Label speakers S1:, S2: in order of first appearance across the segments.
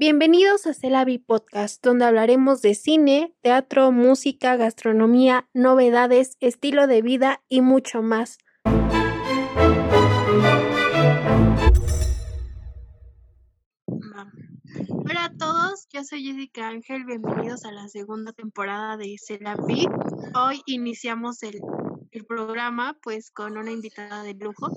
S1: Bienvenidos a Celavi Podcast, donde hablaremos de cine, teatro, música, gastronomía, novedades, estilo de vida y mucho más. Hola a todos, yo soy Jessica Ángel, bienvenidos a la segunda temporada de Celavi. Hoy iniciamos el, el programa pues con una invitada de lujo.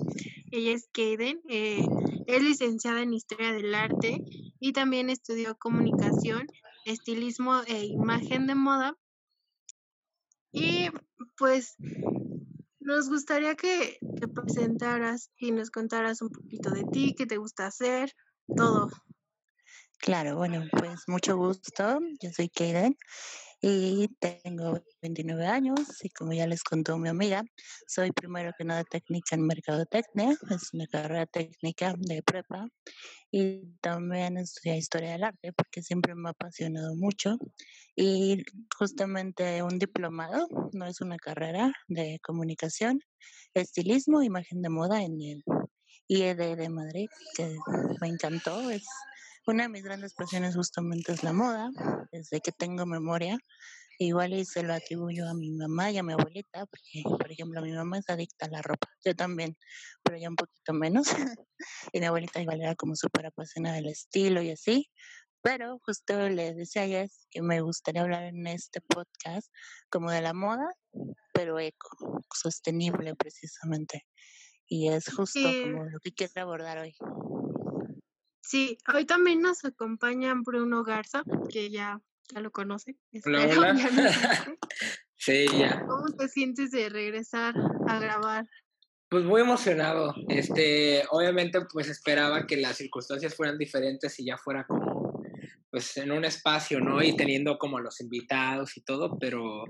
S1: Ella es Kaden, eh, es licenciada en Historia del Arte y también estudió comunicación, estilismo e imagen de moda. Y pues nos gustaría que te presentaras y nos contaras un poquito de ti, qué te gusta hacer, todo.
S2: Claro, bueno, pues mucho gusto. Yo soy Kaden y tengo 29 años y como ya les contó mi amiga, soy primero que nada técnica en mercadotecnia, es una carrera técnica de prepa y también estudié historia del arte porque siempre me ha apasionado mucho y justamente un diplomado, no es una carrera de comunicación, estilismo, imagen de moda en el IED de Madrid, que me encantó, es una de mis grandes pasiones justamente es la moda, desde que tengo memoria. Igual y se lo atribuyo a mi mamá y a mi abuelita, porque, por ejemplo, mi mamá es adicta a la ropa, yo también, pero ya un poquito menos. y mi abuelita igual era como súper apasionada del estilo y así. Pero justo le decía a ella que me gustaría hablar en este podcast como de la moda, pero eco, sostenible precisamente. Y es justo como lo que quiero abordar hoy.
S1: Sí, hoy también nos acompaña Bruno Garza, que ya, ya lo conoce.
S3: Hola, hola. sí, ya.
S1: ¿Cómo te sientes de regresar a grabar?
S3: Pues muy emocionado. Este, obviamente, pues esperaba que las circunstancias fueran diferentes y ya fuera como, pues en un espacio, ¿no? Y teniendo como los invitados y todo, pero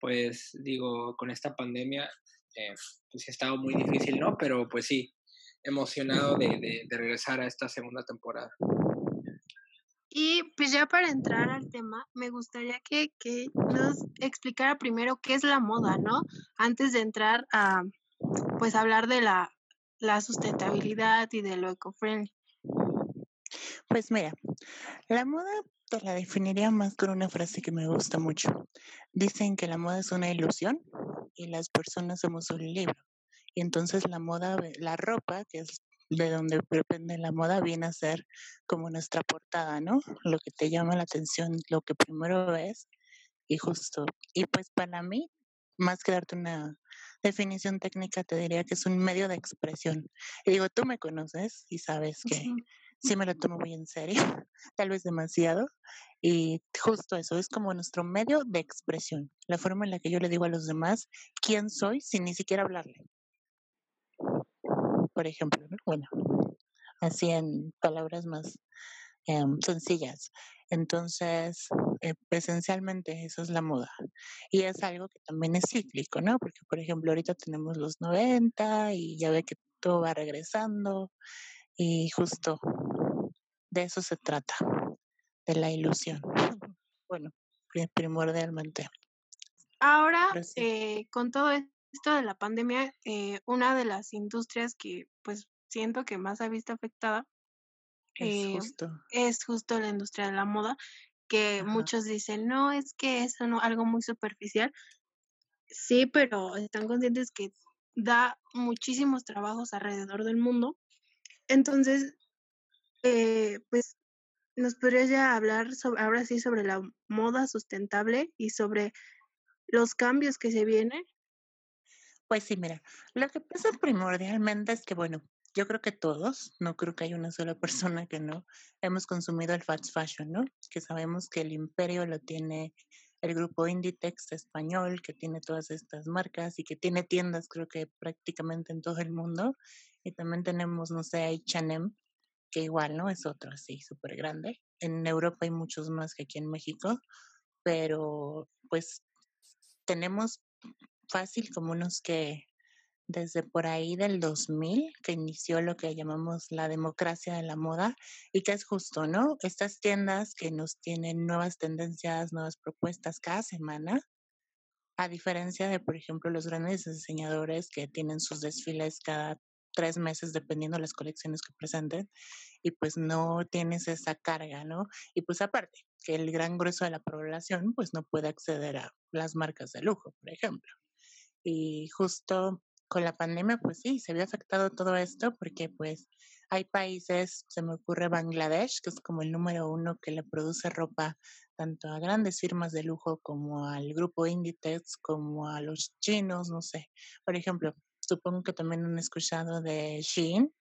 S3: pues digo, con esta pandemia, eh, pues ha estado muy difícil, ¿no? Pero pues sí, emocionado de, regresar a esta segunda temporada.
S1: Y pues ya para entrar al tema, me gustaría que, nos explicara primero qué es la moda, ¿no? Antes de entrar a, pues, hablar de la, la sustentabilidad y de lo eco-friendly.
S2: Pues mira, la moda te la definiría más con una frase que me gusta mucho. Dicen que la moda es una ilusión y las personas somos un libro. Y entonces la moda, la ropa, que es de donde depende la moda, viene a ser como nuestra portada, ¿no? Lo que te llama la atención, lo que primero ves y justo. Y pues para mí, más que darte una definición técnica, te diría que es un medio de expresión. Y digo, tú me conoces y sabes que sí me lo tomo muy en serio, tal vez demasiado. Y justo eso, es como nuestro medio de expresión, la forma en la que yo le digo a los demás quién soy sin ni siquiera hablarle por ejemplo, bueno, así en palabras más em, sencillas. Entonces, eh, esencialmente eso es la moda. Y es algo que también es cíclico, ¿no? Porque, por ejemplo, ahorita tenemos los 90 y ya ve que todo va regresando y justo de eso se trata, de la ilusión. Bueno, primordialmente.
S1: Ahora, eh, con todo esto, esto de la pandemia, eh, una de las industrias que pues siento que más ha visto afectada
S2: es, eh, justo.
S1: es justo la industria de la moda, que muchos dicen, no, es que es algo muy superficial. Sí, pero están conscientes que da muchísimos trabajos alrededor del mundo. Entonces, eh, pues, ¿nos podrías ya hablar sobre, ahora sí sobre la moda sustentable y sobre los cambios que se vienen?
S2: Pues sí, mira, lo que pasa primordialmente es que, bueno, yo creo que todos, no creo que haya una sola persona que no, hemos consumido el fast fashion, ¿no? Que sabemos que el imperio lo tiene el grupo Inditex español, que tiene todas estas marcas y que tiene tiendas, creo que prácticamente en todo el mundo. Y también tenemos, no sé, H&M, que igual, ¿no? Es otro así, súper grande. En Europa hay muchos más que aquí en México, pero pues tenemos fácil como unos que desde por ahí del 2000 que inició lo que llamamos la democracia de la moda y que es justo, ¿no? Estas tiendas que nos tienen nuevas tendencias, nuevas propuestas cada semana, a diferencia de, por ejemplo, los grandes diseñadores que tienen sus desfiles cada tres meses dependiendo de las colecciones que presenten y pues no tienes esa carga, ¿no? Y pues aparte, que el gran grueso de la población pues no puede acceder a las marcas de lujo, por ejemplo. Y justo con la pandemia, pues sí, se había afectado todo esto porque pues hay países, se me ocurre Bangladesh, que es como el número uno que le produce ropa tanto a grandes firmas de lujo como al grupo Inditex, como a los chinos, no sé. Por ejemplo, supongo que también han escuchado de Shein,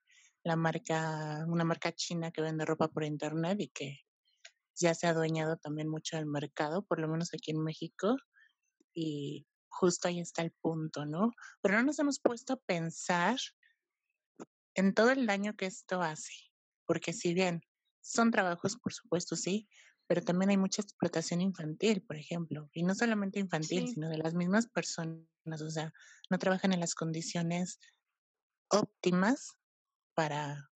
S2: la marca, una marca china que vende ropa por internet y que ya se ha adueñado también mucho del mercado, por lo menos aquí en México. Y justo ahí está el punto, ¿no? Pero no nos hemos puesto a pensar en todo el daño que esto hace, porque si bien son trabajos, por supuesto, sí, pero también hay mucha explotación infantil, por ejemplo, y no solamente infantil, sino de las mismas personas, o sea, no trabajan en las condiciones óptimas para,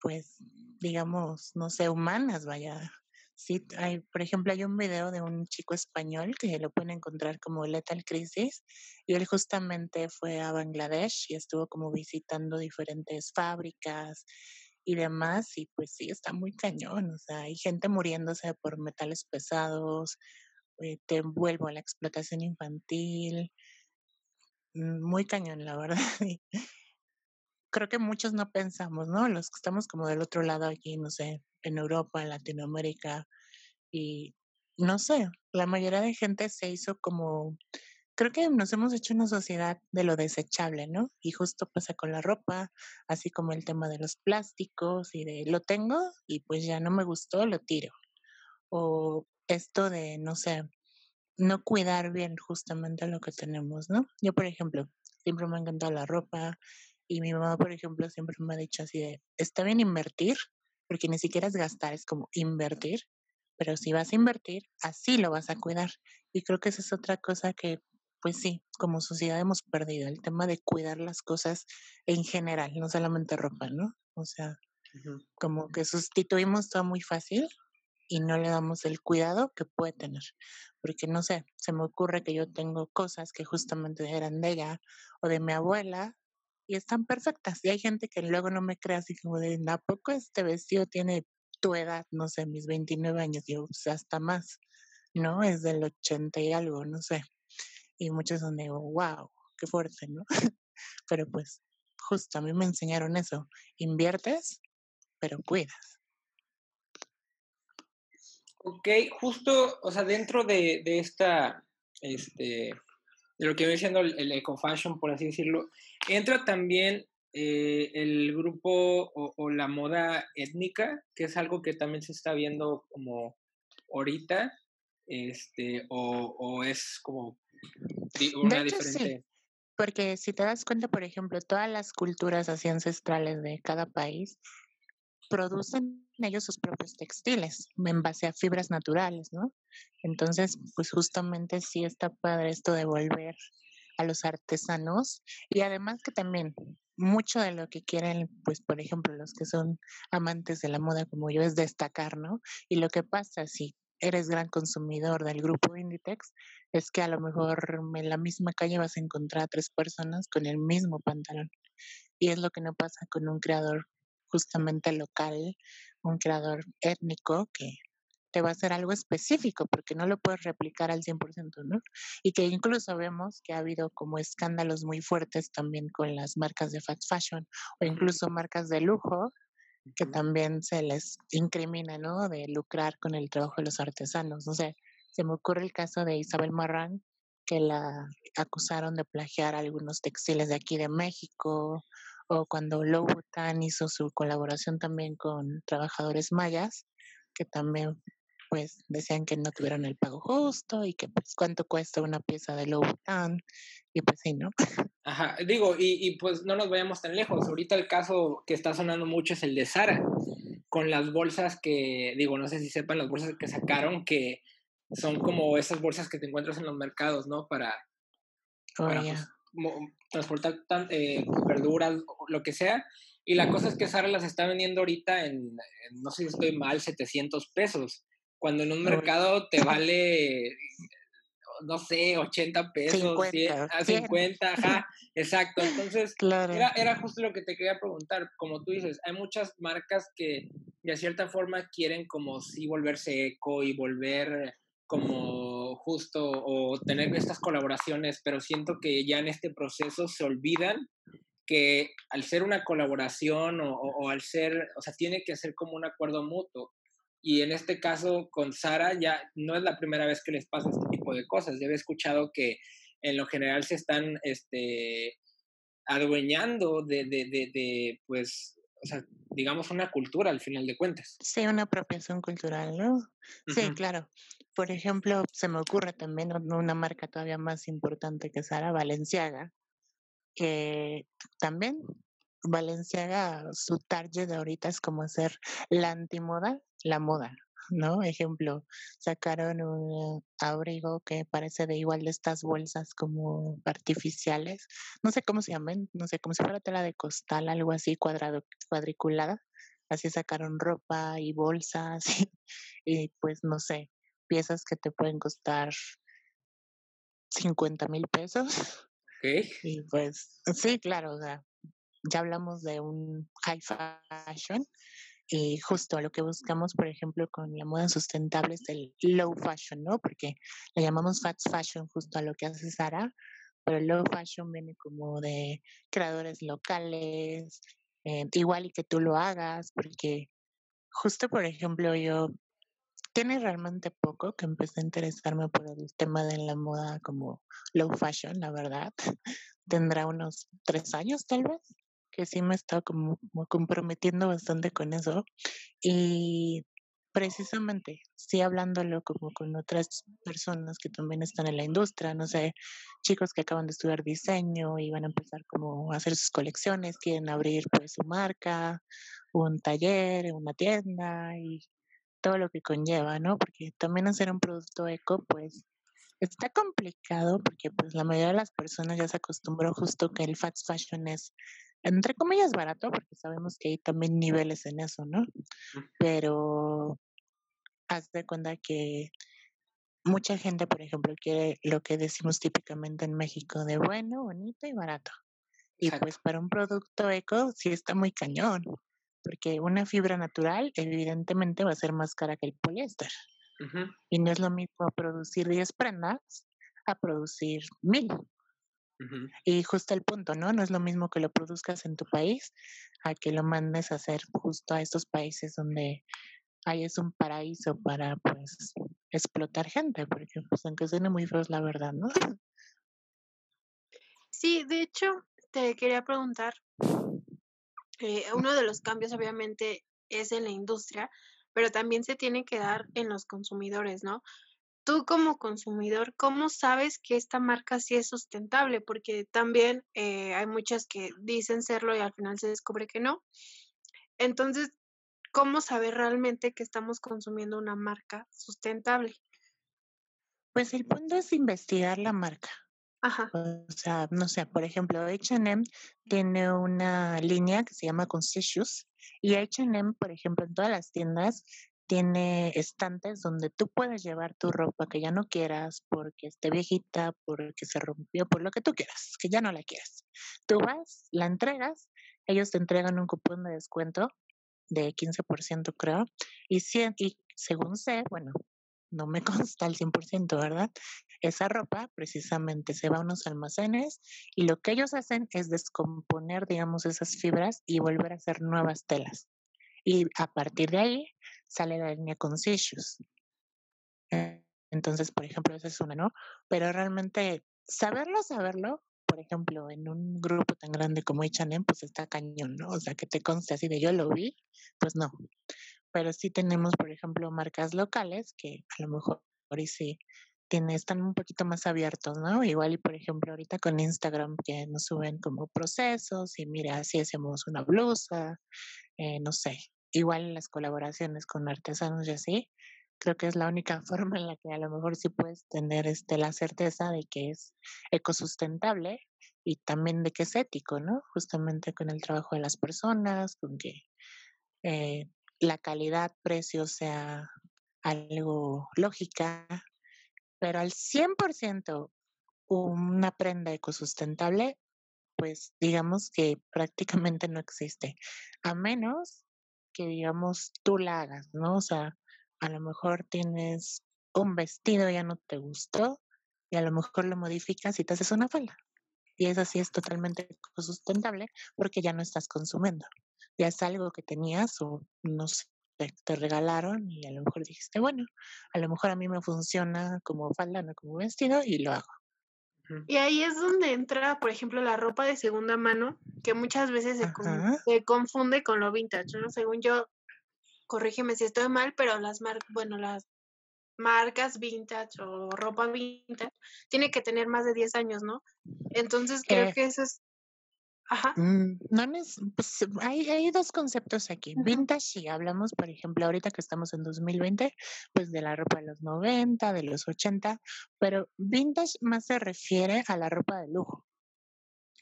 S2: pues, digamos, no sé, humanas, vaya. Sí, hay, por ejemplo, hay un video de un chico español que lo pueden encontrar como Lethal Crisis y él justamente fue a Bangladesh y estuvo como visitando diferentes fábricas y demás y pues sí, está muy cañón, o sea, hay gente muriéndose por metales pesados, eh, te envuelvo a la explotación infantil, mm, muy cañón, la verdad. Creo que muchos no pensamos, ¿no? Los que estamos como del otro lado aquí, no sé, en Europa, Latinoamérica, y no sé, la mayoría de gente se hizo como, creo que nos hemos hecho una sociedad de lo desechable, ¿no? Y justo pasa con la ropa, así como el tema de los plásticos y de lo tengo y pues ya no me gustó, lo tiro. O esto de, no sé, no cuidar bien justamente lo que tenemos, ¿no? Yo, por ejemplo, siempre me ha encantado la ropa y mi mamá, por ejemplo, siempre me ha dicho así de, está bien invertir, porque ni siquiera es gastar, es como invertir, pero si vas a invertir, así lo vas a cuidar. Y creo que esa es otra cosa que, pues sí, como sociedad hemos perdido, el tema de cuidar las cosas en general, no solamente ropa, ¿no? O sea, como que sustituimos todo muy fácil y no le damos el cuidado que puede tener. Porque no sé, se me ocurre que yo tengo cosas que justamente eran de ella o de mi abuela y están perfectas. Y hay gente que luego no me cree así como de, ¿a poco este vestido tiene tu edad? No sé, mis 29 años, yo, pues hasta más, ¿no? Es del 80 y algo, no sé. Y muchos son de, wow, qué fuerte, ¿no? pero pues, justo a mí me enseñaron eso. Inviertes, pero cuidas.
S3: Ok, justo, o sea, dentro de, de esta, este, de lo que viene siendo el, eco fashion, por así decirlo, entra también eh, el grupo o, la moda étnica, que es algo que también se está viendo como ahorita, este, o, es como una diferente.
S2: Porque si te das cuenta, por ejemplo, todas las culturas así ancestrales de cada país producen ellos sus propios textiles en base a fibras naturales, ¿no? Entonces, pues justamente sí está padre esto de volver a los artesanos y además que también mucho de lo que quieren, pues por ejemplo, los que son amantes de la moda como yo es destacar, ¿no? Y lo que pasa si eres gran consumidor del grupo Inditex es que a lo mejor en la misma calle vas a encontrar a tres personas con el mismo pantalón. Y es lo que no pasa con un creador justamente local, un creador étnico que te va a hacer algo específico porque no lo puedes replicar al 100%, ¿no? Y que incluso vemos que ha habido como escándalos muy fuertes también con las marcas de fast fashion o incluso marcas de lujo que también se les incrimina, ¿no? De lucrar con el trabajo de los artesanos. No sé, se me ocurre el caso de Isabel Marrán, que la acusaron de plagiar algunos textiles de aquí de México, o cuando Louboutin hizo su colaboración también con trabajadores mayas, que también pues decían que no tuvieron el pago justo y que pues cuánto cuesta una pieza de Louboutin y pues sí, ¿no?
S3: Ajá, digo, y, y, pues no nos vayamos tan lejos. Ahorita el caso que está sonando mucho es el de Sara, con las bolsas que, digo, no sé si sepan las bolsas que sacaron, que son como esas bolsas que te encuentras en los mercados, ¿no? Para,
S2: oh, pues,
S3: transportar eh, verduras, lo que sea. Y la cosa es que Sara las está vendiendo ahorita en, no sé si estoy mal, 700 pesos, cuando en un mercado te vale, no sé, 80 pesos, 50, a 50, ajá, exacto. Entonces, era, era justo lo que te quería preguntar, como tú dices, hay muchas marcas que de cierta forma quieren como sí volverse eco y volver como justo o tener estas colaboraciones, pero siento que ya en este proceso se olvidan que al ser una colaboración o, o, al ser, o sea, tiene que ser como un acuerdo mutuo. Y en este caso con Sara ya no es la primera vez que les pasa este tipo de cosas. Yo he escuchado que en lo general se están este, adueñando de, de, de, de, pues, o sea, digamos una cultura al final de cuentas.
S2: Sí, una apropiación cultural, ¿no? Sí, claro. Por ejemplo, se me ocurre también una marca todavía más importante que Sara, Valenciaga, que también Valenciaga, su target de ahorita es como hacer la antimoda, la moda, ¿no? Ejemplo, sacaron un abrigo que parece de igual de estas bolsas como artificiales, no sé cómo se llaman, no sé, como si fuera tela de costal, algo así cuadrado, cuadriculada. Así sacaron ropa y bolsas y, pues no sé, piezas que te pueden costar 50 mil pesos. Y pues sí, claro, o sea, ya hablamos de un high fashion y justo lo que buscamos, por ejemplo, con la moda sustentable es el low fashion, ¿no? Porque le llamamos fast fashion justo a lo que hace Sara, pero el low fashion viene como de creadores locales, eh, igual y que tú lo hagas, porque justo, por ejemplo, yo tiene realmente poco que empecé a interesarme por el tema de la moda como low fashion, la verdad. Tendrá unos tres años tal vez, que sí me estaba como, comprometiendo bastante con eso. Y precisamente, sí hablándolo como con otras personas que también están en la industria, no sé, chicos que acaban de estudiar diseño y van a empezar como a hacer sus colecciones, quieren abrir pues su marca, un taller, una tienda y todo lo que conlleva, ¿no? Porque también hacer un producto eco, pues está complicado porque pues la mayoría de las personas ya se acostumbró justo que el fast fashion es entre comillas barato porque sabemos que hay también niveles en eso, ¿no? Pero haz de cuenta que mucha gente, por ejemplo, quiere lo que decimos típicamente en México de bueno, bonito y barato. Y pues para un producto eco sí está muy cañón porque una fibra natural evidentemente va a ser más cara que el poliéster. Y no es lo mismo producir 10 prendas a producir mil. Y justo el punto, ¿no? No es lo mismo que lo produzcas en tu país a que lo mandes a hacer justo a estos países donde ahí es un paraíso para pues explotar gente, porque pues aunque suene muy feo es la verdad, ¿no?
S1: Sí, de hecho, te quería preguntar, eh, uno de los cambios obviamente es en la industria, pero también se tiene que dar en los consumidores, ¿no? Tú como consumidor, ¿cómo sabes que esta marca sí es sustentable? Porque también eh, hay muchas que dicen serlo y al final se descubre que no. Entonces, ¿cómo saber realmente que estamos consumiendo una marca sustentable?
S2: Pues el punto es investigar la marca.
S1: Ajá.
S2: O sea, no sé, por ejemplo, H&M tiene una línea que se llama Conscious y H&M, por ejemplo, en todas las tiendas tiene estantes donde tú puedes llevar tu ropa que ya no quieras porque esté viejita, porque se rompió, por lo que tú quieras, que ya no la quieras. Tú vas, la entregas, ellos te entregan un cupón de descuento de 15% creo, y, y según sé, bueno, no me consta al 100%, ¿verdad? Esa ropa precisamente se va a unos almacenes y lo que ellos hacen es descomponer, digamos, esas fibras y volver a hacer nuevas telas. Y a partir de ahí sale la línea. Eh, entonces, por ejemplo, esa es una, ¿no? Pero realmente saberlo, saberlo, por ejemplo, en un grupo tan grande como H&M, pues está cañón, ¿no? O sea, que te conste así de yo lo vi, pues no pero sí tenemos, por ejemplo, marcas locales que a lo mejor y sí están un poquito más abiertos, ¿no? Igual y por ejemplo ahorita con Instagram que nos suben como procesos y mira, así hacemos una blusa, eh, no sé, igual las colaboraciones con artesanos y así, creo que es la única forma en la que a lo mejor sí puedes tener este, la certeza de que es ecosustentable y también de que es ético, ¿no? Justamente con el trabajo de las personas, con que eh, la calidad-precio sea algo lógica, pero al 100% una prenda ecosustentable, pues digamos que prácticamente no existe, a menos que digamos tú la hagas, ¿no? O sea, a lo mejor tienes un vestido ya no te gustó y a lo mejor lo modificas y te haces una falda. Y eso sí es totalmente sustentable porque ya no estás consumiendo. Ya es algo que tenías o no sé, te, regalaron y a lo mejor dijiste, bueno, a lo mejor a mí me funciona como falda, no como vestido y lo hago.
S1: Y ahí es donde entra, por ejemplo, la ropa de segunda mano, que muchas veces se, se confunde con lo vintage, ¿no? Según yo, corrígeme si estoy mal, pero las marcas, bueno, las marcas vintage o ropa vintage tiene que tener más de 10 años, ¿no? Entonces creo eh, que eso es... Ajá.
S2: Mm, no pues, hay, hay, dos conceptos aquí. Vintage, si hablamos, por ejemplo, ahorita que estamos en 2020, pues de la ropa de los 90, de los 80, pero vintage más se refiere a la ropa de lujo.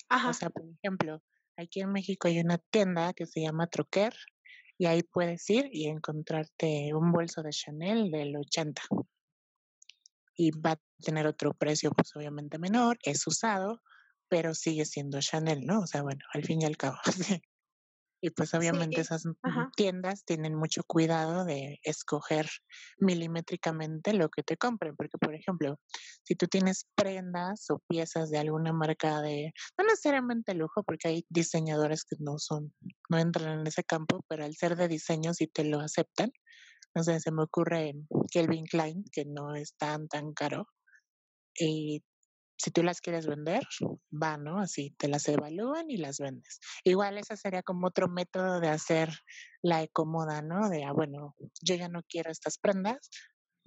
S2: Ajá. O sea, por ejemplo, aquí en México hay una tienda que se llama Troquer, y ahí puedes ir y encontrarte un bolso de Chanel del 80. Y va a tener otro precio, pues obviamente menor, es usado, pero sigue siendo Chanel, ¿no? O sea, bueno, al fin y al cabo. Y pues obviamente esas tiendas tienen mucho cuidado de escoger milimétricamente lo que te compren, porque por ejemplo, si tú tienes prendas o piezas de alguna marca de, no necesariamente lujo, porque hay diseñadores que no son, no entran en ese campo, pero al ser de diseño sí te lo aceptan. No sé, se me ocurre Kelvin Klein, que no es tan, tan caro. Y si tú las quieres vender, va, ¿no? Así te las evalúan y las vendes. Igual ese sería como otro método de hacer la ecomoda, ¿no? De, ah, bueno, yo ya no quiero estas prendas,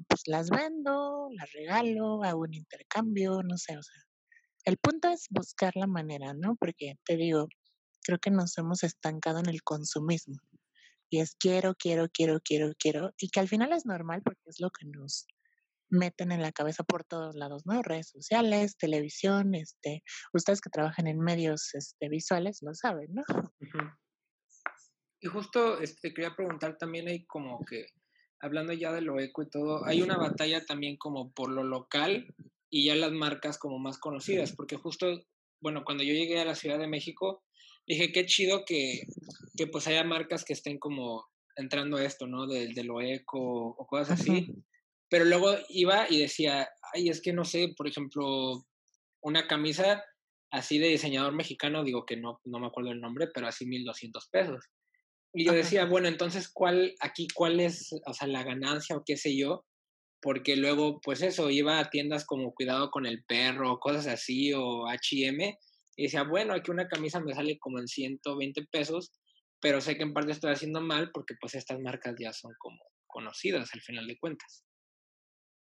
S2: pues las vendo, las regalo, hago un intercambio, no sé, o sea. El punto es buscar la manera, ¿no? Porque te digo, creo que nos hemos estancado en el consumismo. Y es quiero, quiero, quiero, quiero, quiero. Y que al final es normal porque es lo que nos, meten en la cabeza por todos lados, ¿no? Redes sociales, televisión, este, ustedes que trabajan en medios este, visuales lo saben, ¿no?
S3: Y justo este, quería preguntar también hay como que, hablando ya de lo eco y todo, hay una batalla también como por lo local y ya las marcas como más conocidas, porque justo, bueno, cuando yo llegué a la Ciudad de México, dije, qué chido que, que pues haya marcas que estén como entrando a esto, ¿no? De, de lo eco o cosas así. Pero luego iba y decía, ay, es que no sé, por ejemplo, una camisa así de diseñador mexicano, digo que no, no me acuerdo el nombre, pero así 1200 pesos. Y yo decía, bueno, entonces, ¿cuál, aquí, cuál es, o sea, la ganancia o qué sé yo? Porque luego, pues eso, iba a tiendas como Cuidado con el Perro, cosas así, o H&M, y decía, bueno, aquí una camisa me sale como en 120 pesos, pero sé que en parte estoy haciendo mal porque pues estas marcas ya son como conocidas al final de cuentas.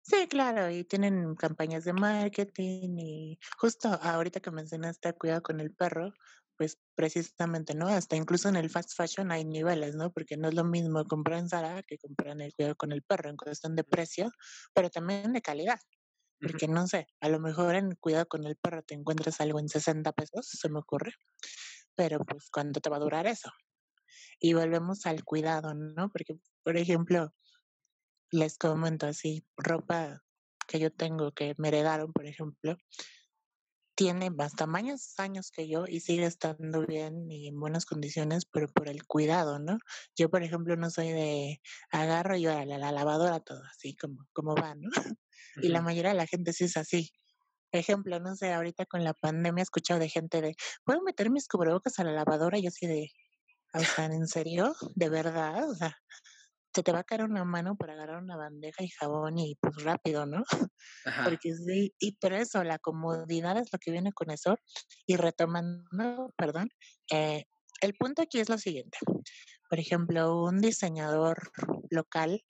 S2: Sí, claro, y tienen campañas de marketing y justo ahorita que mencionaste cuidado con el perro, pues precisamente, ¿no? Hasta incluso en el fast fashion hay niveles, ¿no? Porque no es lo mismo comprar en Zara que comprar en el cuidado con el perro en cuestión de precio, pero también de calidad. Porque no sé, a lo mejor en cuidado con el perro te encuentras algo en 60 pesos, se me ocurre, pero pues ¿cuánto te va a durar eso? Y volvemos al cuidado, ¿no? Porque, por ejemplo, les comento así, ropa que yo tengo que me heredaron, por ejemplo, tiene más años que yo y sigue estando bien y en buenas condiciones, pero por el cuidado, ¿no? Yo, por ejemplo, no soy de agarro yo a la, lavadora todo así como, como va, ¿no? Y la mayoría de la gente sí es así. Ejemplo, no sé, ahorita con la pandemia he escuchado de gente de, ¿puedo meter mis cubrebocas a la lavadora? Y yo así de, o sea, ¿en serio? ¿De verdad? O sea, se te va a caer una mano para agarrar una bandeja y jabón y pues rápido, ¿no? Porque sí, y por eso la comodidad es lo que viene con eso. Y retomando, perdón, eh, el punto aquí es lo siguiente. Por ejemplo, un diseñador local,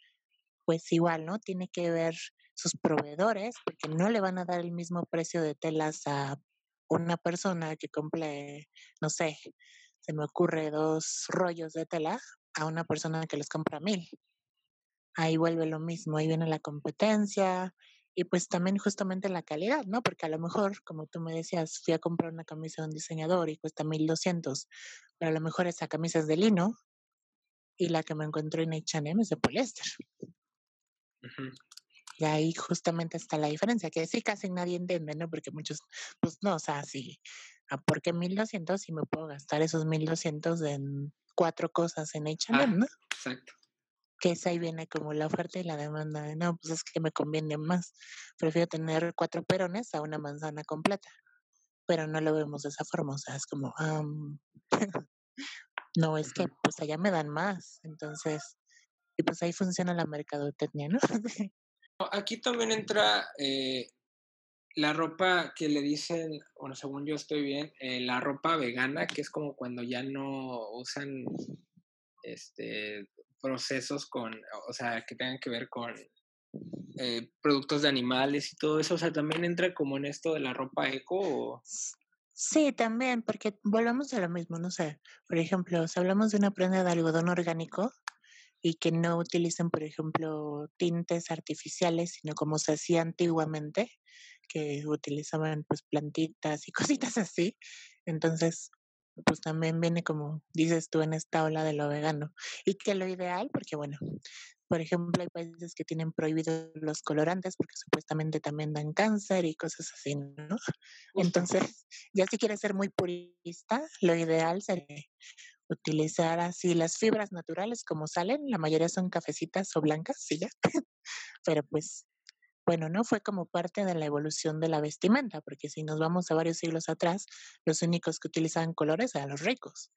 S2: pues igual, ¿no? Tiene que ver sus proveedores, porque no le van a dar el mismo precio de telas a una persona que compre, no sé, se me ocurre dos rollos de tela a una persona que les compra mil. Ahí vuelve lo mismo, ahí viene la competencia y pues también justamente la calidad, ¿no? Porque a lo mejor, como tú me decías, fui a comprar una camisa de un diseñador y cuesta 1200, pero a lo mejor esa camisa es de lino y la que me encontré en H&M es de poliéster. Y ahí justamente está la diferencia, que sí casi nadie entiende, ¿no? Porque muchos, pues no, o sea, sí, ¿a ¿por qué 1200 si me puedo gastar esos 1200 en cuatro cosas en H&M,
S3: Ah,
S2: ¿no?
S3: exacto.
S2: Que es ahí viene como la oferta y la demanda de, no, pues es que me conviene más. Prefiero tener cuatro perones a una manzana completa. Pero no lo vemos de esa forma, o sea, es como, am, no, es que pues allá me dan más. Entonces, y pues ahí funciona la mercadotecnia, ¿no?
S3: Aquí también entra eh, la ropa que le dicen, bueno, según yo estoy bien, eh, la ropa vegana, que es como cuando ya no usan este procesos con, o sea, que tengan que ver con eh, productos de animales y todo eso, o sea, también entra como en esto de la ropa eco o...
S2: Sí, también, porque volvemos a lo mismo, no sé. Por ejemplo, si hablamos de una prenda de algodón orgánico y que no utilicen, por ejemplo, tintes artificiales, sino como se hacía antiguamente, que utilizaban pues plantitas y cositas así. Entonces, pues también viene como dices tú en esta ola de lo vegano. Y que lo ideal, porque bueno, por ejemplo, hay países que tienen prohibidos los colorantes porque supuestamente también dan cáncer y cosas así, ¿no? Entonces, ya si quieres ser muy purista, lo ideal sería utilizar así las fibras naturales como salen, la mayoría son cafecitas o blancas, sí ya, pero pues bueno, ¿no? Fue como parte de la evolución de la vestimenta, porque si nos vamos a varios siglos atrás, los únicos que utilizaban colores eran los ricos.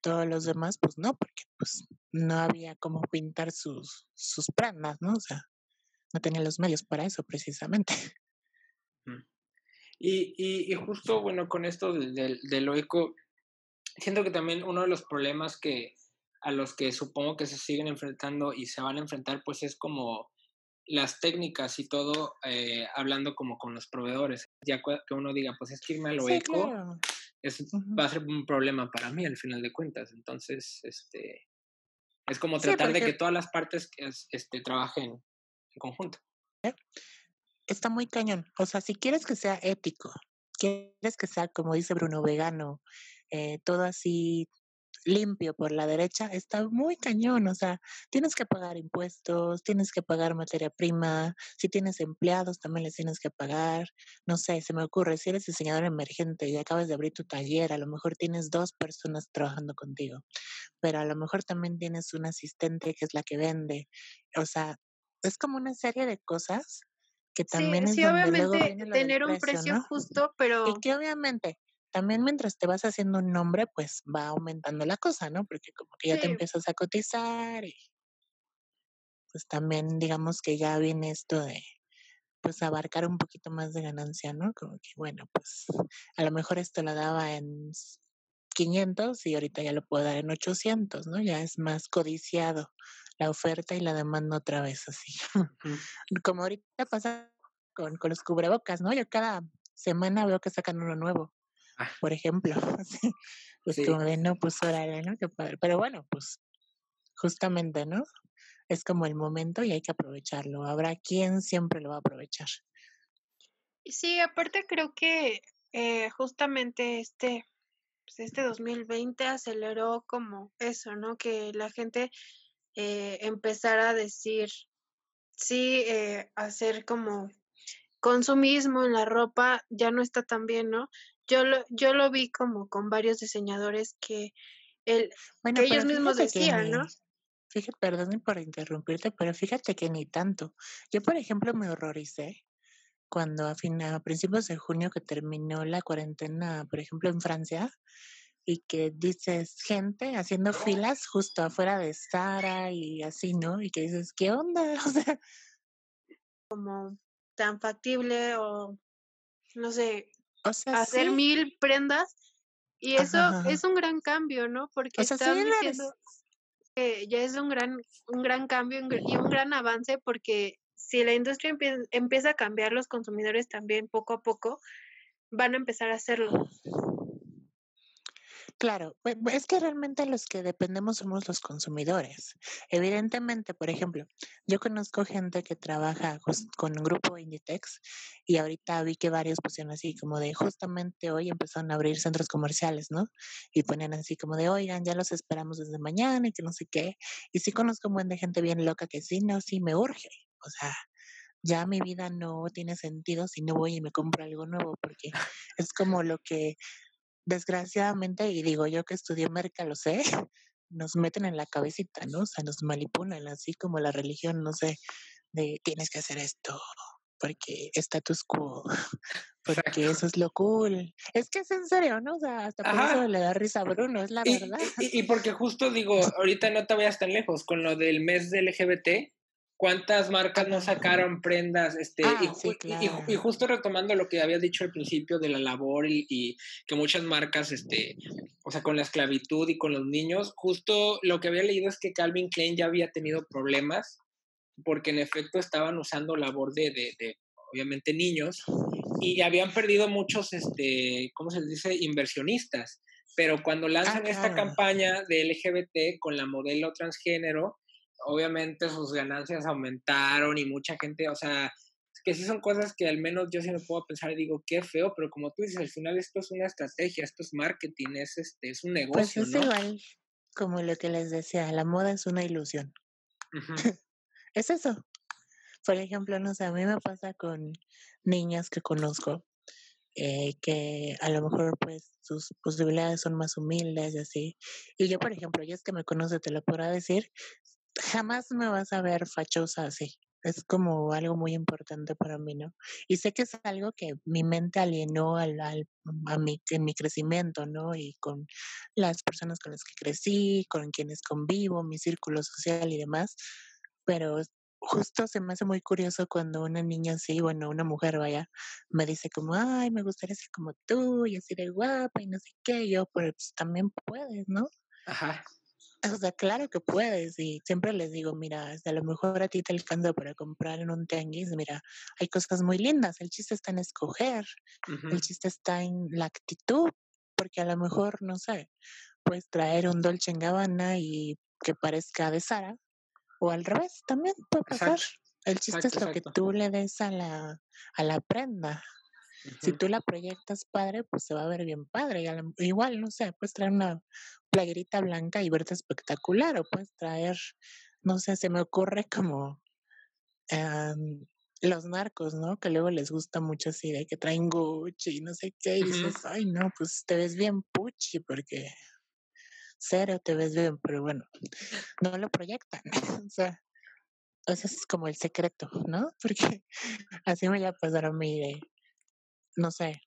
S2: Todos los demás, pues no, porque pues no había cómo pintar sus, sus prendas, ¿no? O sea, no tenían los medios para eso precisamente.
S3: Y, y, y justo, bueno, con esto del, del, del siento que también uno de los problemas que a los que supongo que se siguen enfrentando y se van a enfrentar, pues es como las técnicas y todo, eh, hablando como con los proveedores. Ya que uno diga, pues es que irme a lo
S2: Sí,
S3: eco,
S2: claro.
S3: es, va a ser un problema para mí al final de cuentas. Entonces, este, es como
S2: Sí,
S3: tratar de que todas las partes es- este, trabajen en conjunto.
S2: está muy cañón. O sea, si quieres que sea ético, quieres que sea, como dice Bruno, vegano, eh, todo así limpio por la derecha, está muy cañón. O sea, tienes que pagar impuestos, tienes que pagar materia prima, si tienes empleados también les tienes que pagar. No sé, se me ocurre, si eres diseñador emergente y acabas de abrir tu taller, a lo mejor tienes dos personas trabajando contigo, pero a lo mejor también tienes un asistente que es la que vende. O sea, es como una serie de cosas que
S1: Sí,
S2: también es
S1: sí,
S2: donde
S1: obviamente tener un
S2: precio,
S1: justo,
S2: Y
S1: pero
S2: que obviamente también mientras te vas haciendo un nombre, pues va aumentando la cosa, ¿no? Porque como que ya te empiezas a cotizar y pues también digamos que ya viene esto de pues abarcar un poquito más de ganancia, ¿no? Como que bueno, pues a lo mejor esto lo daba en s- 500 y ahorita ya lo puedo dar en 800, ¿no? Ya es más codiciado la oferta y la demanda otra vez así. Como ahorita pasa con, con los cubrebocas, ¿no? Yo cada semana veo que sacan uno nuevo
S3: Ah,
S2: por ejemplo. pues
S3: sí.
S2: como de, no, pues órale, ¿no? Qué padre. Pero bueno, pues justamente, ¿no? Es como el momento y hay que aprovecharlo. Habrá quien siempre lo va a aprovechar.
S1: sí, aparte creo que eh, justamente este, pues este 2020 aceleró como eso, ¿no? Que la gente eh, empezara a decir, sí, eh, hacer como consumismo en la ropa ya no está tan bien, ¿no? Yo lo, yo lo vi como con varios diseñadores que, el,
S2: Bueno,
S1: que ellos mismos decían, ¿no?
S2: fíjate, perdón por interrumpirte, pero fíjate que ni tanto. Yo, por ejemplo, me horroricé cuando a, fin, a principios de junio que terminó la cuarentena, por ejemplo, en Francia, y que dices gente haciendo filas justo afuera de Sara y así, ¿no? Y que dices, ¿qué onda? O sea,
S1: Como tan factible o, no sé,
S2: o sea,
S1: hacer
S2: sí.
S1: mil prendas. Y eso
S2: Ajá,
S1: es un gran cambio, ¿no? Porque
S2: O sea,
S1: estás diciendo que ya es un gran, un gran cambio y un gran avance porque si la industria empie- empieza a cambiar, los consumidores también poco a poco van a empezar a hacerlo.
S2: Claro, bue- bue- es que realmente los que dependemos somos los consumidores. Evidentemente, por ejemplo, yo conozco gente que trabaja con un grupo Inditex y ahorita vi que varios pusieron así como de justamente hoy empezaron a abrir centros comerciales, ¿no? Y ponen así como de, oigan, ya los esperamos desde mañana y que no sé qué. Y sí conozco un buen de gente bien loca que sí, no, sí me urge. O sea, ya mi vida no tiene sentido si no voy y me compro algo nuevo, porque es como lo que desgraciadamente, y digo yo que estudié merca, lo sé, nos meten en la cabecita, ¿no? O sea, nos manipulan, así como la religión, no sé, de tienes que hacer esto, porque status quo, porque eso es lo cool. Es que es en serio, ¿no? O sea, hasta por eso le da risa a Bruno, es la verdad.
S3: Y, y, porque justo digo, ahorita no te vayas tan lejos, con lo del mes del LGBT, cuántas marcas no sacaron prendas, este, y, ah, y, justo retomando lo que había dicho al principio de la labor y, que muchas marcas, este, o sea, con la esclavitud y con los niños, justo lo que había leído es que Calvin Klein ya había tenido problemas porque en efecto estaban usando labor de, de, obviamente, niños y habían perdido muchos, este, ¿cómo se dice?, inversionistas. Pero cuando lanzan ah, esta campaña de LGBT con la modelo transgénero, obviamente sus ganancias aumentaron y mucha gente, o sea, que sí son cosas que al menos yo sí me puedo pensar y digo, qué feo, pero como tú dices, al final esto es una estrategia, esto es marketing, es, este, es un
S2: negocio.
S3: Pues
S2: es igual, como lo que les decía, la moda es una ilusión. es eso. Por ejemplo, no sé, a mí me pasa con niñas que conozco, eh, que a lo mejor pues sus posibilidades son más humildes y así. Y yo, por ejemplo, ya es que me conoce, te lo podrá decir, jamás me vas a ver fachosa así. Es como algo muy importante para mí, ¿no? Y sé que es algo que mi mente alienó al, al, a mi, en mi crecimiento, ¿no? Y con las personas con las que crecí, con quienes convivo, mi círculo social y demás. Pero justo se me hace muy curioso cuando una niña así, bueno, una mujer, vaya, me dice como, ay, me gustaría ser como tú y así de guapa y no sé qué. yo, pues también puedes, ¿no?
S3: Ajá.
S2: O sea, claro que puedes y siempre les digo, mira, a lo mejor a ti te alcanza para comprar en un tianguis, mira, hay cosas muy lindas, el chiste está en escoger, el chiste está en la actitud, porque a lo mejor, no sé, puedes traer un Dolce en Gabbana y que parezca de Sara, o al revés, también puede pasar. El chiste es lo que tú le des a la, a la prenda. Si tú la proyectas padre, pues se va a ver bien padre. Y igual, no sé, puedes traer una playerita blanca y verte espectacular, o puedes traer, no sé, se me ocurre como los narcos, ¿no? Que luego les gusta mucho así de que traen Gucci y no sé qué, y dices, ay, no, pues te ves bien puchi porque cero te ves bien, pero bueno, no lo proyectan. o sea, ese es como el secreto, ¿no? Porque así me va a pasar a mí de, no sé,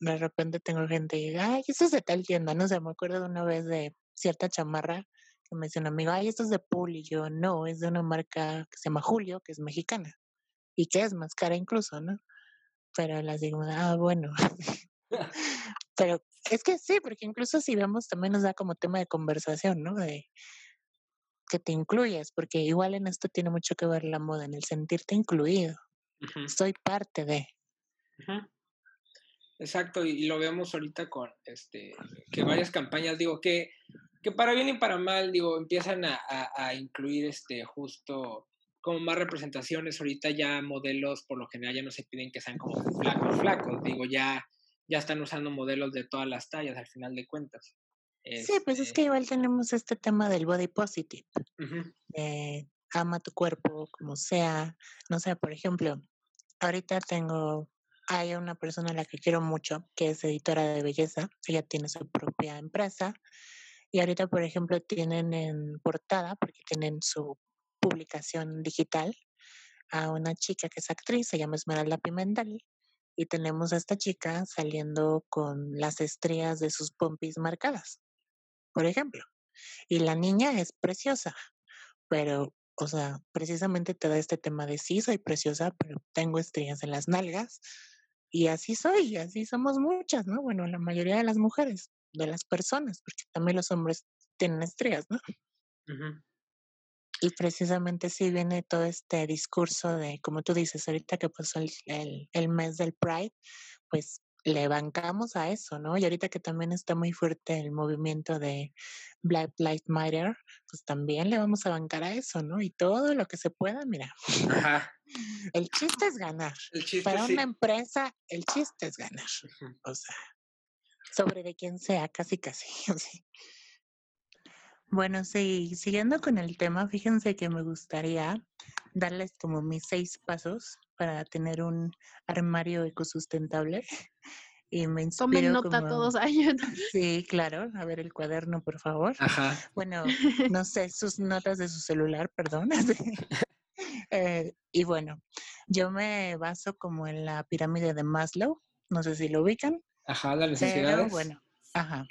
S2: de repente tengo gente y ay, eso es de tal tienda, no sé, me acuerdo de una vez de cierta chamarra que me dice un amigo, ay, esto es de Pool, y yo, no, es de una marca que se llama Julio, que es mexicana, y que es más cara incluso, ¿no? Pero las digo, ah, bueno. Pero es que sí, porque incluso si vemos también nos da como tema de conversación, ¿no? De que te incluyes, porque igual en esto tiene mucho que ver la moda, en el sentirte incluido. Soy parte de.
S3: Exacto, y, lo vemos ahorita con este que varias campañas, digo, que, que para bien y para mal, digo, empiezan a, a, incluir este justo como más representaciones. Ahorita ya modelos por lo general ya no se piden que sean como flacos, flacos, digo, ya, ya están usando modelos de todas las tallas al final de cuentas.
S2: Sí, pues es que
S3: este
S2: igual tenemos este tema del body positive, ama tu cuerpo como sea, no sé, por ejemplo, ahorita tengo hay una persona a la que quiero mucho, que es editora de belleza. Ella tiene su propia empresa. Y ahorita, por ejemplo, tienen en portada, porque tienen su publicación digital, a una chica que es actriz, se llama Esmeralda Pimentel. Y tenemos a esta chica saliendo con las estrías de sus pompis marcadas, por ejemplo. Y la niña es preciosa, pero, o sea, precisamente te da este tema de sí, soy preciosa, pero tengo estrías en las nalgas, y así soy, así somos muchas, ¿no? Bueno, la mayoría de las mujeres, de las personas, porque también los hombres tienen estrías, ¿no? Y precisamente sí viene todo este discurso de, como tú dices, ahorita que pasó el, el, el mes del Pride, pues le bancamos a eso, ¿no? Y ahorita que también está muy fuerte el movimiento de Black Lives Matter, pues también le vamos a bancar a eso, ¿no? Y todo lo que se pueda, mira. Ajá. El chiste es ganar. Para una empresa, el chiste es ganar. O sea, sobre de quien sea, casi, casi. Bueno, sí, siguiendo con el tema, fíjense que me gustaría darles como mis seis pasos para tener un armario ecosustentable. Y me
S1: Tomen nota
S2: como...
S1: todos ahí.
S2: Sí, claro. A ver el cuaderno, por favor.
S3: Ajá.
S2: Bueno, no sé, sus notas de su celular, perdón. Eh, y bueno, yo me baso como en la pirámide de Maslow. No sé si lo ubican.
S3: Ajá, las
S2: Pero
S3: necesidades.
S2: bueno, ajá.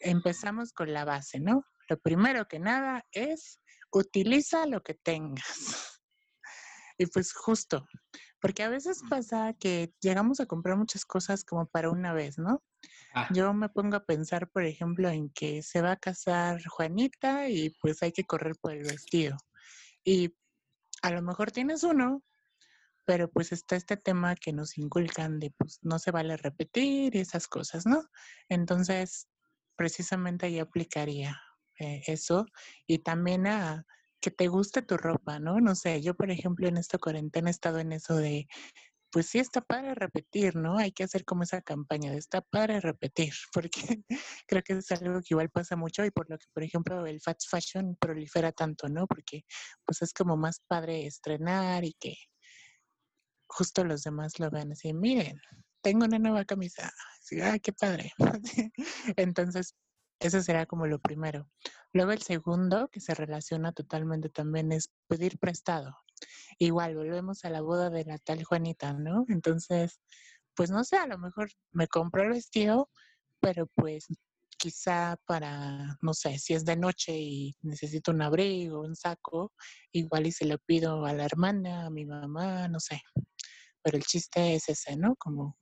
S2: Empezamos con la base, ¿no? Lo primero que nada es utiliza lo que tengas. Y pues justo, porque a veces pasa que llegamos a comprar muchas cosas como para una vez, ¿no?
S3: Ah,
S2: Yo me pongo a pensar, por ejemplo, en que se va a casar Juanita y pues hay que correr por el vestido. Y a lo mejor tienes uno, pero pues está este tema que nos inculcan de pues no se vale repetir y esas cosas, ¿no? Entonces, precisamente ahí aplicaría eh, eso y también a que te guste tu ropa, ¿no? No sé, yo por ejemplo en esta cuarentena he estado en eso de, pues sí está padre repetir, ¿no? Hay que hacer como esa campaña de está padre repetir, porque creo que es algo que igual pasa mucho y por lo que, por ejemplo, el fast fashion prolifera tanto, ¿no? Porque pues es como más padre estrenar y que justo los demás lo vean así, miren, tengo una nueva camisa, así, ah, qué padre. Entonces, eso será como lo primero. Luego el segundo, que se relaciona totalmente también, es pedir prestado. Igual, volvemos a la boda de la tal Juanita, ¿no? Entonces, pues no sé, a lo mejor me compro el vestido, pero pues quizá para, no sé, si es de noche y necesito un abrigo, un saco, igual y se lo pido a la hermana, a mi mamá, no sé. Pero el chiste es ese, ¿no? Como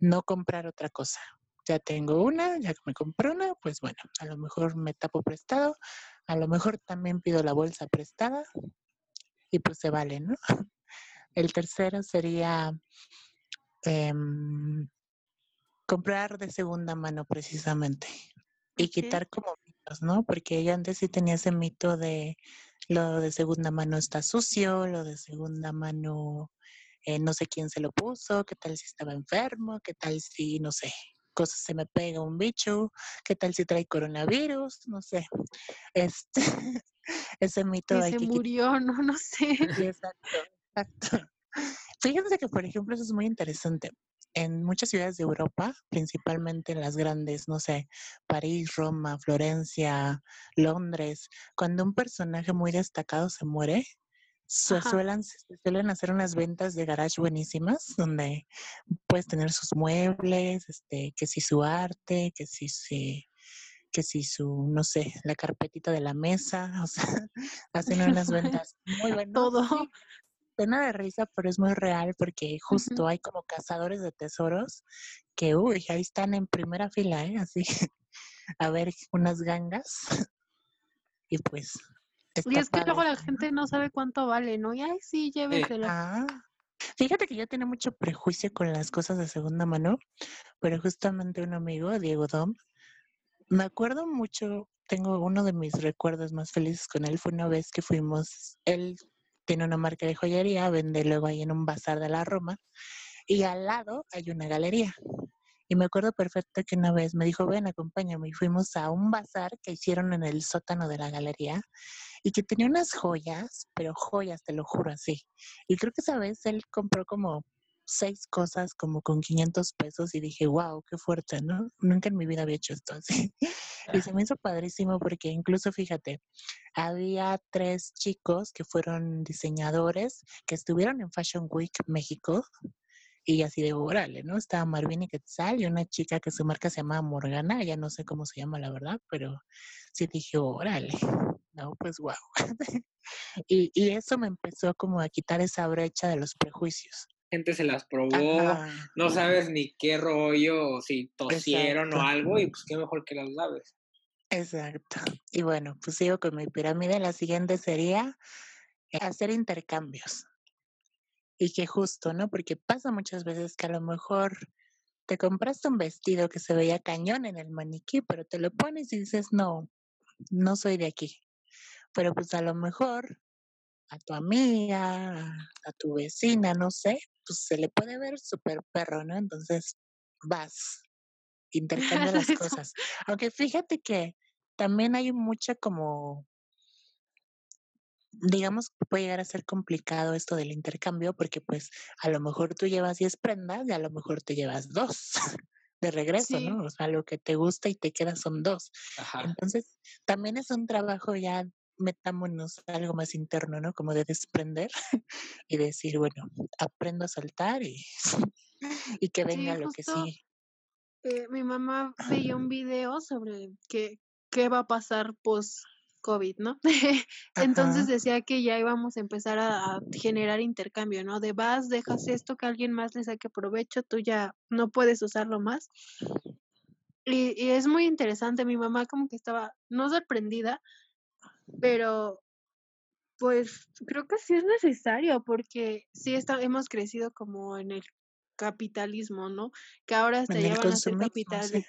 S2: no comprar otra cosa. Ya tengo una, ya que me compré una, pues bueno, a lo mejor me tapo prestado, a lo mejor también pido la bolsa prestada y pues se vale, ¿no? El tercero sería em, comprar de segunda mano precisamente y quitar como mitos, ¿no? Porque yo antes sí tenía ese mito de lo de segunda mano está sucio, lo de segunda mano eh, no sé quién se lo puso, qué tal si estaba enfermo, qué tal si, no sé, cosas se me pega un bicho, qué tal si trae coronavirus, no sé. Este, ese mito
S1: Que
S2: hay
S1: se
S2: que
S1: murió, no, no sé.
S2: Exacto, exacto. Fíjense que, por ejemplo, eso es muy interesante. En muchas ciudades de Europa, principalmente en las grandes, no sé, París, Roma, Florencia, Londres, cuando un personaje muy destacado se muere, se suelen, se suelen hacer unas ventas de garage buenísimas, donde puedes tener sus muebles, este, que si su arte, que si, si que si su, no sé, la carpetita de la mesa, o sea, hacen unas ventas muy buenas.
S1: Todo.
S2: sí, pena de risa, pero es muy real porque justo hay como cazadores de tesoros que, uy, ahí están en primera fila, ¿eh? Así, a ver, unas gangas. Y pues,
S1: Y es que luego la gente no sabe cuánto vale, ¿no? Y ay, sí, llévesela.
S2: Ah, fíjate que yo tenía mucho prejuicio con las cosas de segunda mano, pero justamente un amigo, Diego Dom, me acuerdo mucho, tengo uno de mis recuerdos más felices con él, fue una vez que fuimos, él tiene una marca de joyería, vende luego ahí en un bazar de la Roma, y al lado hay una galería. Y me acuerdo perfecto que una vez me dijo, ven, acompáñame, y fuimos a un bazar que hicieron en el sótano de la galería y que tenía unas joyas, pero joyas, te lo juro así. Y creo que esa vez él compró como seis cosas como con 500 pesos y dije, wow, qué fuerte, ¿no? Nunca en mi vida había hecho esto así. Y se me hizo padrísimo porque incluso, fíjate, había tres chicos que fueron diseñadores que estuvieron en Fashion Week México y así de órale, ¿no? Estaba Marvin y Quetzal y una chica que su marca se llama Morgana, ya no sé cómo se llama la verdad, pero sí dije, órale, no, pues wow. y, y eso me empezó como a quitar esa brecha de los prejuicios.
S3: Gente se las probó,
S2: Ajá,
S3: no sabes ni qué rollo, o si tosieron o
S2: Exacto.
S3: algo, y pues qué mejor que las laves.
S2: exacto. Y bueno, pues sigo con mi pirámide. La siguiente sería eh, hacer intercambios. Y que justo, ¿no? Porque pasa muchas veces que a lo mejor te compraste un vestido que se veía cañón en el maniquí, pero te lo pones y dices, no, no soy de aquí. Pero pues a lo mejor a tu amiga, a, tu vecina, no sé, pues se le puede ver súper perro, ¿no? Entonces vas, intercambia las cosas. Aunque fíjate que también hay mucha como digamos que puede llegar a ser complicado esto del intercambio porque pues a lo mejor tú llevas 10 prendas y a lo mejor te llevas dos de regreso, ¿no? O sea, lo que te gusta y te queda son dos. Entonces, también es un trabajo ya, metámonos algo más interno, ¿no? Como de desprender y decir, bueno, aprendo a soltar y, y que venga lo que sí.
S1: Eh, mi mamá veía un video sobre qué, qué va a pasar post COVID, ¿no? Entonces decía que ya íbamos a empezar a, generar intercambio, ¿no? De vas, dejas esto, que alguien más le saque provecho, tú ya no puedes usarlo más. Y, y es muy interesante, mi mamá como que estaba, no sorprendida, pero pues creo que sí es necesario porque sí está, hemos crecido como en el capitalismo, ¿no? Que ahora hasta ya van a ser capital.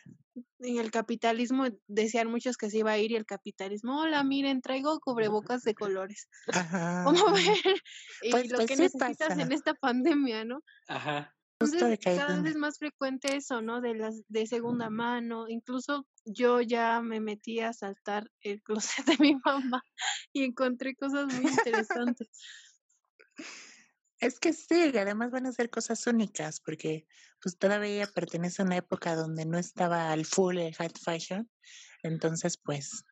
S1: En el capitalismo decían muchos que se iba a ir y el capitalismo, hola, miren, traigo cubrebocas de colores. Ajá. ¿Cómo ver? Y pues, lo pues que necesitas en esta pandemia, ¿no? Ajá. Entonces, cada vez es más frecuente eso, ¿no? De las de segunda mano. Incluso yo ya me metí a saltar el closet de mi mamá y encontré cosas muy interesantes.
S2: Es que sí, además van a ser cosas únicas, porque pues todavía pertenece a una época donde no estaba al full el high fashion, entonces pues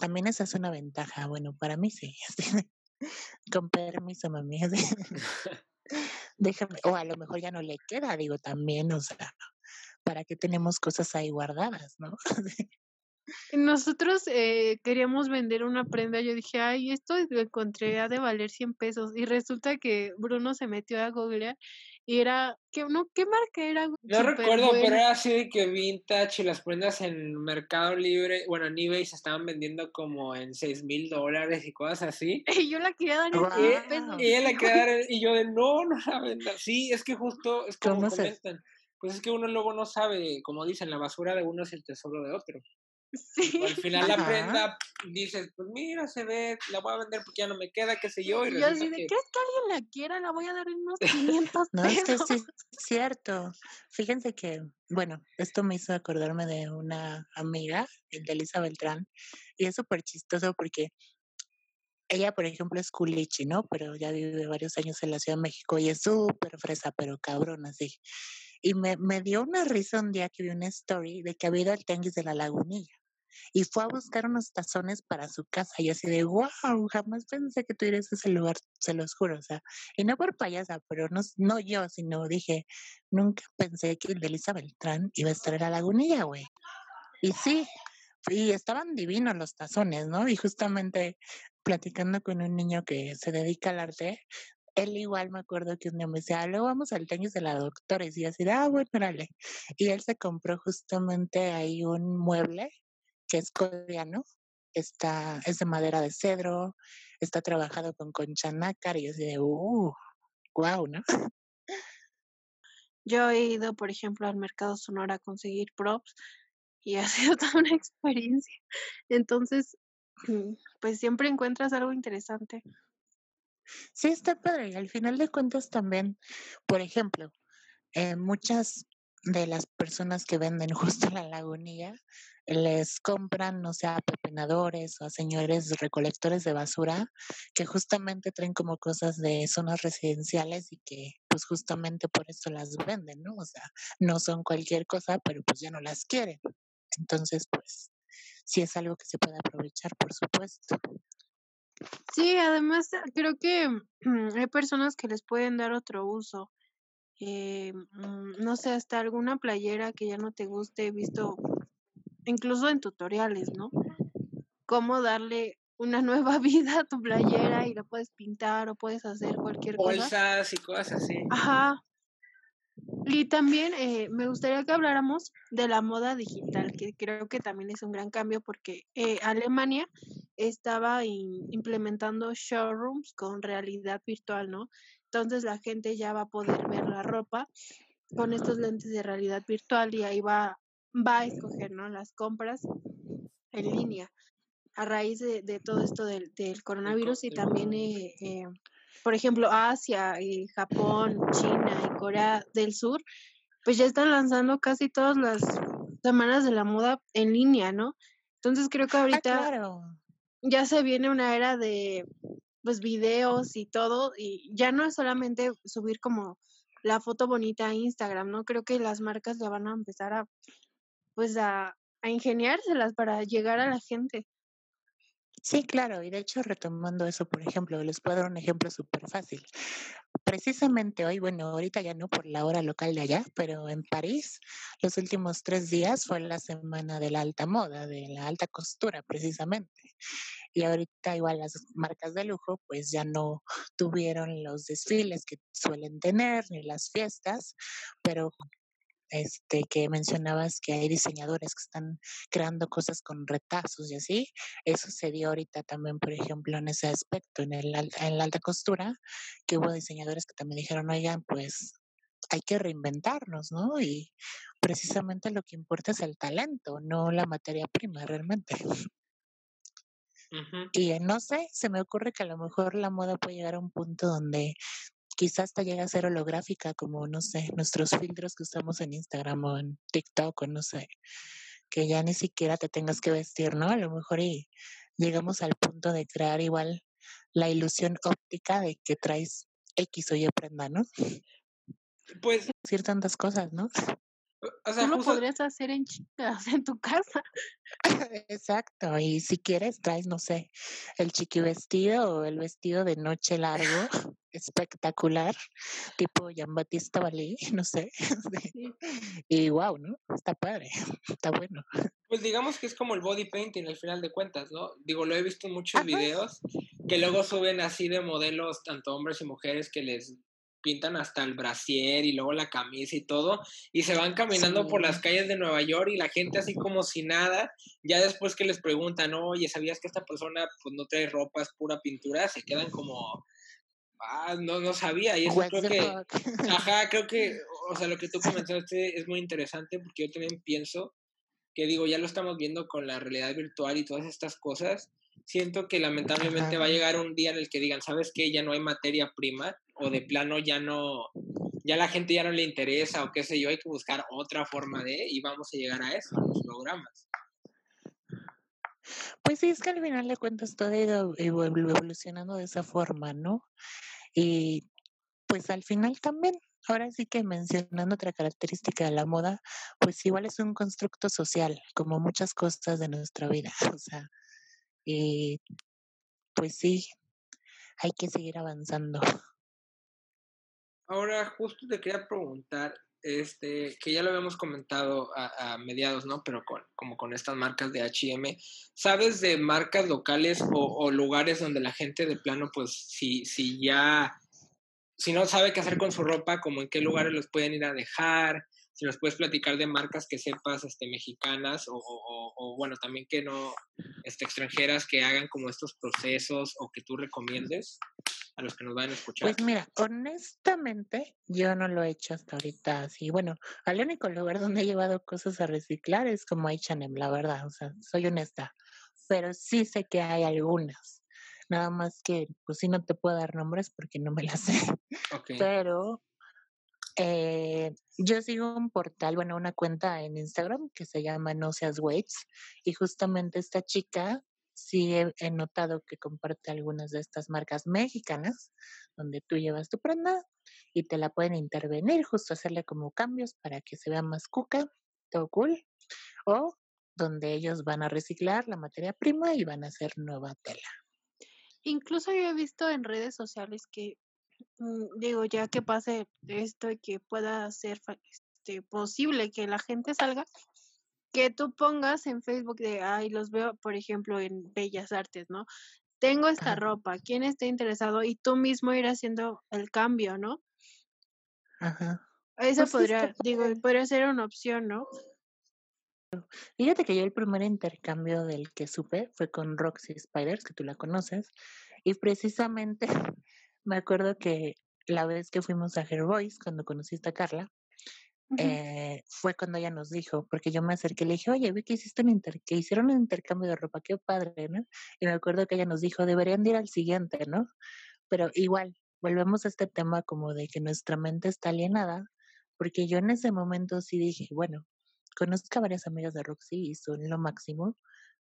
S2: también esa es una ventaja, bueno, para mí sí, con permiso, mami, déjame, o a lo mejor ya no le queda, digo, también, o sea, ¿para qué tenemos cosas ahí guardadas, no?
S1: Nosotros eh, queríamos vender una prenda. Yo dije, ay, esto lo encontré a de valer 100 pesos. Y resulta que Bruno se metió a Google y era, ¿qué, no, ¿qué marca era?
S3: No recuerdo, pero era así de que vintage y las prendas en Mercado Libre, bueno, en eBay se estaban vendiendo como en 6 mil dólares y cosas así.
S1: Y yo la quería dar en
S3: pesos. Y ella la quería dar, y yo de, no, no la venda. Sí, es que justo, es como comentan. Pues es que uno luego no sabe, como dicen, la basura de uno es el tesoro de otro. Sí. Al final la prenda dices, pues mira, se ve, la voy a vender porque ya no me queda, qué sé yo.
S1: Y, yo así de, ¿crees que alguien la quiera? La voy a dar en unos 500
S2: No, es que sí, es cierto. Fíjense que, bueno, esto me hizo acordarme de una amiga, el de Elisa Beltrán, y es súper chistoso porque ella, por ejemplo, es culichi, ¿no? Pero ya vive varios años en la Ciudad de México y es súper fresa, pero cabrón, así. Y me, me dio una risa un día que vi una story de que había ido al tianguis de la lagunilla y fue a buscar unos tazones para su casa. Y así de, wow, jamás pensé que tú a ese lugar, se los juro. O sea, y no por payasa, pero no, no yo, sino dije, nunca pensé que Elisa Beltrán iba a estar en la lagunilla, güey. Y sí, y estaban divinos los tazones, ¿no? Y justamente platicando con un niño que se dedica al arte, él igual me acuerdo que un día me decía, ah, luego vamos al tenis de la doctora, y decía así, ah, bueno, dale. Y él se compró justamente ahí un mueble que es coreano, está, es de madera de cedro, está trabajado con concha nácar y es de, uh, wow, ¿no?
S1: Yo he ido, por ejemplo, al mercado Sonora a conseguir props y ha sido toda una experiencia. Entonces, mm, pues siempre encuentras algo interesante.
S2: Sí, está padre. Y al final de cuentas también, por ejemplo, eh, muchas de las personas que venden justo la lagunilla les compran, no sé, a pepenadores o a señores recolectores de basura que justamente traen como cosas de zonas residenciales y que pues justamente por eso las venden, ¿no? O sea, no son cualquier cosa, pero pues ya no las quieren. Entonces, pues sí es algo que se puede aprovechar, por supuesto.
S1: Sí, además creo que hay personas que les pueden dar otro uso. Eh, mm, no sé, hasta alguna playera que ya no te guste, he visto incluso en tutoriales, ¿no? Cómo darle una nueva vida a tu playera y la puedes pintar o puedes hacer cualquier
S3: cosa. Bolsas y cosas así.
S1: Ajá. Y también eh, me gustaría que habláramos de la moda digital, que creo que también es un gran cambio porque eh, Alemania estaba implementando showrooms con realidad virtual, ¿no? Entonces la gente ya va a poder ver la ropa con estos lentes de realidad virtual y ahí va, va a escoger ¿no? las compras en línea a raíz de, todo esto del, coronavirus y también, eh, eh, por ejemplo, Asia, y Japón, China y Corea del Sur, pues ya están lanzando casi todas las semanas de la moda en línea, ¿no? Entonces creo que
S2: Ah,
S1: ahorita
S2: claro.
S1: ya se viene una era de pues videos y todo y ya no es solamente subir como la foto bonita a Instagram, ¿no? Creo que las marcas ya van a empezar a pues a, a ingeniárselas para llegar a la gente.
S2: Sí, claro, y de hecho retomando eso, por ejemplo, les puedo dar un ejemplo súper fácil. Precisamente hoy, bueno, ahorita ya no por la hora local de allá, pero en París los últimos tres días fue la semana de la alta moda, de la alta costura, precisamente. Y ahorita igual las marcas de lujo pues ya no tuvieron los desfiles que suelen tener ni las fiestas, pero este que mencionabas que hay diseñadores que están creando cosas con retazos y así, eso se dio ahorita también, por ejemplo, en ese aspecto, en, el, en la alta costura, que hubo diseñadores que también dijeron, oigan, pues hay que reinventarnos, ¿no? Y precisamente lo que importa es el talento, no la materia prima realmente. Y eh, no sé, se me ocurre que a lo mejor la moda puede llegar a un punto donde quizás hasta llega a ser holográfica, como, no sé, nuestros filtros que usamos en Instagram o en TikTok o no sé, que ya ni siquiera te tengas que vestir, ¿no? A lo mejor y llegamos al punto de crear igual la ilusión óptica de que traes X o Y prenda, ¿no?
S3: Pues,
S2: Decir tantas cosas, ¿no?
S3: o sea,
S1: Tú lo
S3: justo,
S1: podrías hacer en chicas, en tu casa.
S2: Exacto, y si quieres traes, no sé, el chiqui vestido o el vestido de noche largo, espectacular, tipo Jean-Baptiste Vallee, no sé, sí,
S1: Sí.
S2: y wow, ¿no? Está padre, está bueno.
S3: pues digamos que es como el body painting al final de cuentas, ¿no? Digo, lo he visto en muchos
S2: Ajá.
S3: videos que luego suben así de modelos, tanto hombres y mujeres, que les pintan hasta el brasier y luego la camisa y todo, y se van caminando por las calles de Nueva York y la gente así como si nada, ya después que les preguntan, oye, ¿sabías que esta persona pues no trae ropa, es pura pintura? Se quedan como, ah, no, no sabía, y eso creo que,
S2: fuck.
S3: ajá, creo que, o sea, lo que tú comentaste es muy interesante porque yo también pienso que digo, ya lo estamos viendo con la realidad virtual y todas estas cosas, siento que lamentablemente va a llegar un día en el que digan, ¿sabes qué? Ya no hay materia prima o de plano ya no, ya la gente ya no le interesa o qué sé yo, hay que buscar otra forma de y vamos a llegar a eso, a los programas.
S2: Pues sí, es que al final de cuentas todo ha ido evo- evolucionando de esa forma, ¿no? Y pues al final también, ahora sí que mencionando otra característica de la moda, pues igual es un constructo social, como muchas cosas de nuestra vida, o sea, y pues sí, hay que seguir avanzando.
S3: Ahora, justo te quería preguntar, este, que ya lo habíamos comentado a, mediados, ¿no? Pero con, como con estas marcas de H&M, ¿sabes de marcas locales o, lugares donde la gente de plano, pues, si, si ya, si no sabe qué hacer con su ropa, como en qué lugares los pueden ir a dejar? Si nos puedes platicar de marcas que sepas, este, mexicanas o, o- o- o, bueno, también que no, este, extranjeras que hagan como estos procesos o que tú recomiendes a los que nos van a escuchar.
S2: Pues mira, honestamente, yo no lo he hecho hasta ahorita así. Bueno, al único lugar donde he llevado cosas a reciclar es como H&M, la verdad, o sea, soy honesta. Pero sí sé que hay algunas. Nada más que, pues sí, no te puedo dar nombres porque no me las sé.
S3: Ok.
S2: Pero eh, yo sigo un portal, bueno, una cuenta en Instagram que se llama No Seas Waits. Y justamente esta chica sí he, notado que comparte algunas de estas marcas mexicanas, donde tú llevas tu prenda y te la pueden intervenir, justo hacerle como cambios para que se vea más cuca, todo cool. O donde ellos van a reciclar la materia prima y van a hacer nueva tela.
S1: Incluso yo he visto en redes sociales que, mm, digo, ya que pase esto y que pueda ser este, posible que la gente salga, que tú pongas en Facebook de, ay, los veo, por ejemplo, en Bellas Artes, ¿no? Tengo esta ropa, ¿quién está interesado? Y tú mismo ir haciendo el cambio, ¿no?
S2: Ajá.
S1: Eso
S2: Pues está
S1: podría, digo, podría ser una opción, ¿no?
S2: Fíjate que yo el primer intercambio del que supe fue con Roxy Spiders, que tú la conoces, y precisamente me acuerdo que la vez que fuimos a Her Voice, cuando conociste a Carla, Eh, fue cuando ella nos dijo, porque yo me acerqué y le dije, oye, vi que hiciste un inter que hicieron un intercambio de ropa, qué padre, ¿no? Y me acuerdo que ella nos dijo, deberían de ir al siguiente, ¿no? Pero igual, volvemos a este tema como de que nuestra mente está alienada, porque yo en ese momento sí dije, bueno, conozco a varias amigas de Roxy y son lo máximo,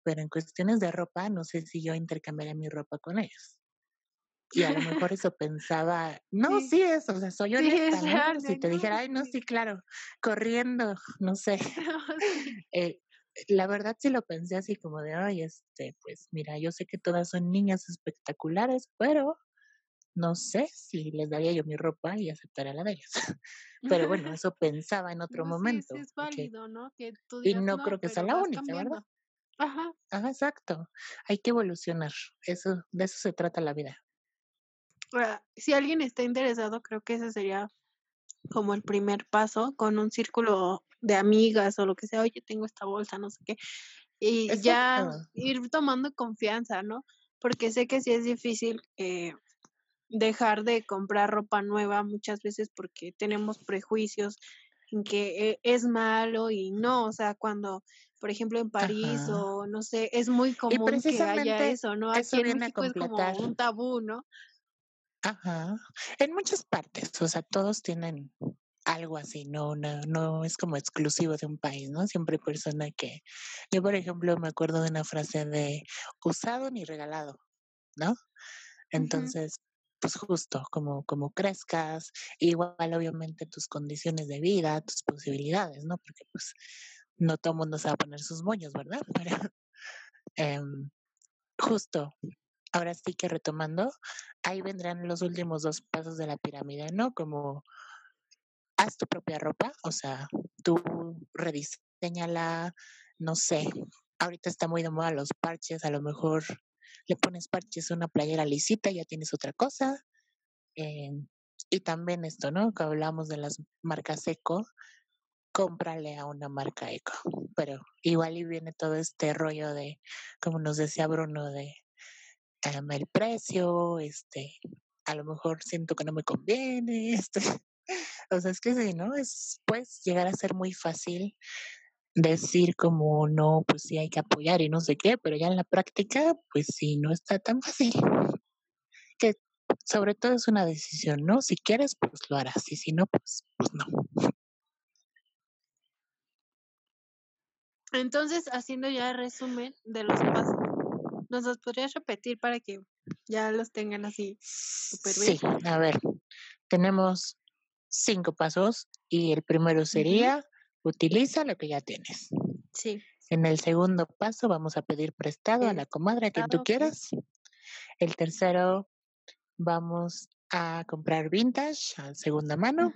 S2: pero en cuestiones de ropa, no sé si yo intercambiaría mi ropa con ellos. Y a lo mejor eso pensaba, no, sí, es, o sea, soy honesta, ¿no? Si te dijera, ay, no, sí, claro, corriendo, no sé. eh, la verdad sí lo pensé así como de, ay, este, pues mira, yo sé que todas son niñas espectaculares, pero no sé si les daría yo mi ropa y aceptaría la de ellas. Pero bueno, eso pensaba en otro momento.
S1: Sí, es válido, ¿no? Que tú
S2: y no, creo que sea la única, ¿verdad?
S1: Ajá.
S2: Ajá, exacto. Hay que evolucionar. Eso, de eso se trata la vida.
S1: Si alguien está interesado, creo que ese sería como el primer paso con un círculo de amigas o lo que sea, oye, tengo esta bolsa, no sé qué, y ya ir tomando confianza, ¿no? Porque sé que sí es difícil eh, dejar de comprar ropa nueva muchas veces porque tenemos prejuicios en que eh, es malo y no, o sea, cuando, por ejemplo, en París o no sé, es muy común que haya eso, ¿no? Aquí en México es como un tabú, ¿no?
S2: Ajá. En muchas partes, o sea, todos tienen algo así, no, no, no es como exclusivo de un país, ¿no? Siempre hay persona que, yo por ejemplo me acuerdo de una frase de usado ni regalado, ¿no? Entonces, pues justo como, como crezcas, igual obviamente tus condiciones de vida, tus posibilidades, ¿no? Porque pues no todo el mundo se va a poner sus moños, ¿verdad? Pero em, justo, ahora sí que retomando, ahí vendrán los últimos dos pasos de la pirámide, ¿no? Como haz tu propia ropa, o sea, tú rediseñala, no sé, ahorita está muy de moda los parches, a lo mejor le pones parches a una playera lisita y ya tienes otra cosa. Eh, y también esto, ¿no? Que hablamos de las marcas eco, cómprale a una marca eco. Pero igual y viene todo este rollo de, como nos decía Bruno, de um, el precio, este, a lo mejor siento que no me conviene, este, o sea, es que sí, ¿no? Es, pues llegar a ser muy fácil decir como no, pues sí hay que apoyar y no sé qué, pero ya en la práctica, pues sí, no está tan fácil. Que sobre todo es una decisión, ¿no? Si quieres, pues lo harás, y si no, pues, pues no.
S1: Entonces, haciendo ya resumen de los pasos, ¿nos los podrías repetir para que ya los tengan así súper bien?
S2: Sí, a ver, tenemos cinco pasos y el primero sería utiliza lo que ya tienes.
S1: Sí.
S2: En el segundo paso vamos a pedir prestado a la comadre a quien tú quieras. El tercero vamos a comprar vintage a segunda mano.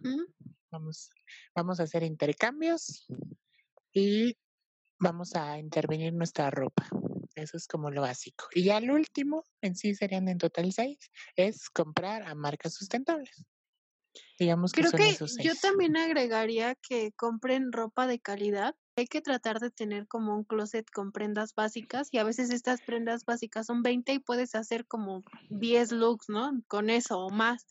S2: Vamos, vamos a hacer intercambios y vamos a intervenir nuestra ropa. Eso es como lo básico. Y ya el último, en sí serían en total seis, es comprar a marcas sustentables. Digamos
S1: que Creo que yo también agregaría que compren ropa de calidad. Hay que tratar de tener como un closet con prendas básicas y a veces estas prendas básicas son 20 y puedes hacer como 10 looks, ¿no? Con eso o más.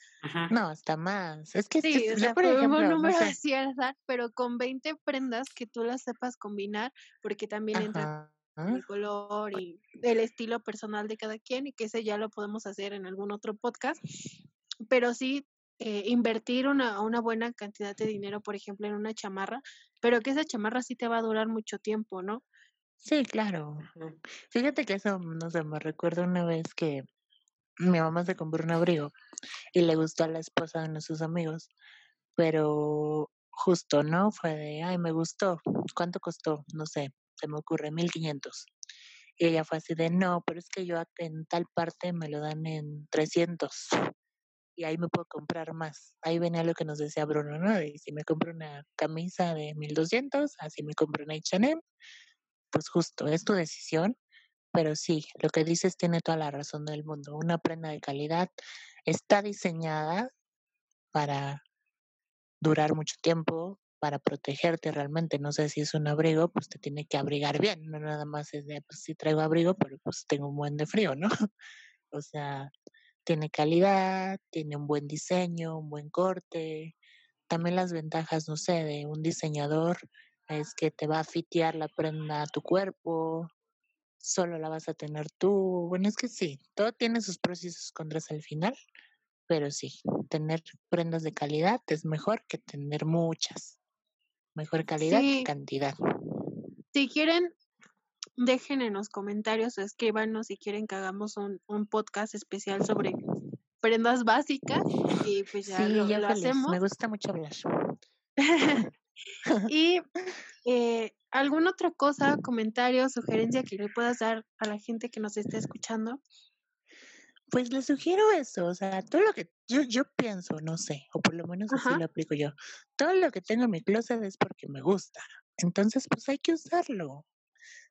S2: No, hasta más. Es que
S1: sí, o sea, por ejemplo, un número no sé. pero con 20 prendas que tú las sepas combinar, porque también entra el color y el estilo personal de cada quien y que ese ya lo podemos hacer en algún otro podcast. Pero sí, eh, invertir una, una buena cantidad de dinero, por ejemplo, en una chamarra, pero que esa chamarra sí te va a durar mucho tiempo, ¿no?
S2: Sí, claro. Fíjate que eso, no sé, me recuerdo una vez que mi mamá se compró un abrigo y le gustó a la esposa de nuestros amigos, pero justo, ¿no? Fue de, ay, me gustó. ¿Cuánto costó? No sé, se me ocurre, 1500. Y ella fue así de, no, pero es que yo en tal parte me lo dan en 300 y ahí me puedo comprar más. Ahí venía lo que nos decía Bruno, ¿no? Y si me compro una camisa de 1200, así me compro una H&M, pues justo, es tu decisión, pero sí, lo que dices tiene toda la razón del mundo. Una prenda de calidad está diseñada para durar mucho tiempo, para protegerte realmente. No sé si es un abrigo, pues te tiene que abrigar bien, no nada más es de, pues sí traigo abrigo, pero pues tengo un buen de frío, ¿no? o sea, tiene calidad, tiene un buen diseño, un buen corte. También las ventajas, no sé, de un diseñador es que te va a fitear la prenda a tu cuerpo, solo la vas a tener tú. Bueno, es que sí, todo tiene sus pros y sus contras al final, pero sí, tener prendas de calidad es mejor que tener muchas. Mejor calidad que cantidad.
S1: Si quieren dejen en los comentarios o escríbanos si quieren que hagamos un, un podcast especial sobre prendas básicas y pues ya
S2: sí,
S1: lo,
S2: yo
S1: lo hacemos.
S2: Me gusta mucho hablar.
S1: y eh, alguna otra cosa, comentario, sugerencia que le puedas dar a la gente que nos esté escuchando.
S2: Pues les sugiero eso, o sea, todo lo que yo, yo pienso, no sé, o por lo menos así lo aplico yo. Todo lo que tengo en mi closet es porque me gusta. Entonces, pues hay que usarlo.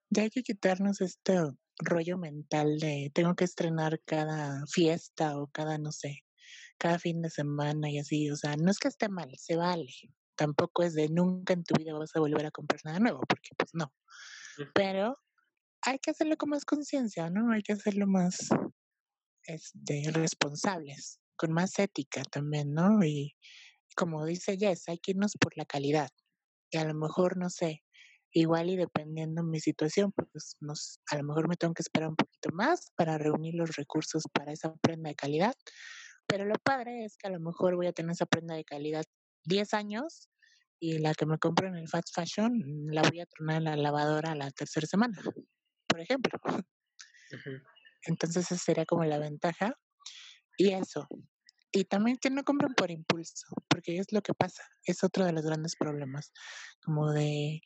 S2: Ya hay que quitarnos este rollo mental de tengo que estrenar cada fiesta o cada, no sé, cada fin de semana y así. O sea, no es que esté mal, se vale. Tampoco es de nunca en tu vida vas a volver a comprar nada nuevo, porque pues no. Pero hay que hacerlo con más conciencia, ¿no? Hay que hacerlo más este, responsables, con más ética también, ¿no? Y como dice Jess, hay que irnos por la calidad. Y a lo mejor, no sé, igual y dependiendo mi situación, pues nos, a lo mejor me tengo que esperar un poquito más para reunir los recursos para esa prenda de calidad. Pero lo padre es que a lo mejor voy a tener esa prenda de calidad 10 años y la que me compro en el fast fashion la voy a tronar en la lavadora la tercera semana, por ejemplo. Entonces esa sería como la ventaja. Y eso. Y también que no compren por impulso, porque es lo que pasa. Es otro de los grandes problemas. Como de,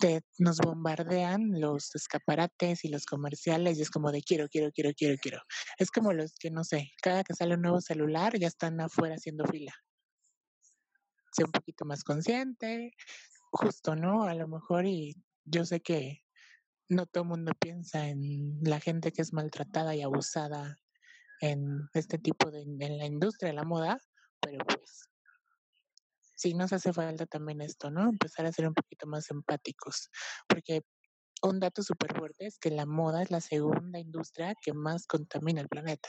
S2: de nos bombardean los escaparates y los comerciales y es como de quiero, quiero, quiero, quiero, quiero. Es como los que, no sé, cada que sale un nuevo celular ya están afuera haciendo fila. Sé un poquito más consciente, justo, ¿no? A lo mejor y yo sé que no todo el mundo piensa en la gente que es maltratada y abusada en este tipo de en la industria de la moda, pero pues sí nos hace falta también esto, ¿no? Empezar a ser un poquito más empáticos, porque un dato súper fuerte es que la moda es la segunda industria que más contamina el planeta,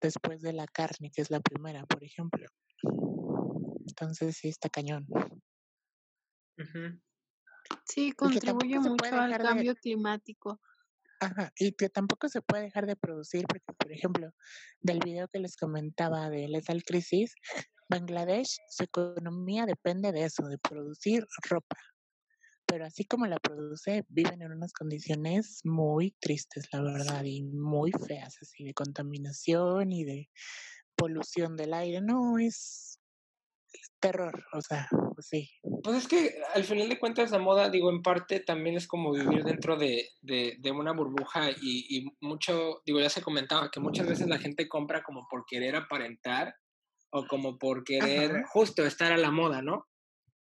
S2: después de la carne, que es la primera, por ejemplo. Entonces sí está cañón.
S1: Sí, contribuye mucho al
S2: de
S1: cambio climático.
S2: Ajá, y que tampoco se puede dejar de producir, porque, por ejemplo, del video que les comentaba de Lethal Crisis, Bangladesh, su economía depende de eso, de producir ropa. Pero así como la produce, viven en unas condiciones muy tristes, la verdad, y muy feas, así de contaminación y de polución del aire. No, es terror, o sea, pues sí.
S3: Pues es que al final de cuentas la moda, digo, en parte también es como vivir dentro de, de, de una burbuja y, y mucho, digo, ya se comentaba que muchas veces la gente compra como por querer aparentar o como por querer
S2: Ajá.
S3: justo estar a la moda, ¿no?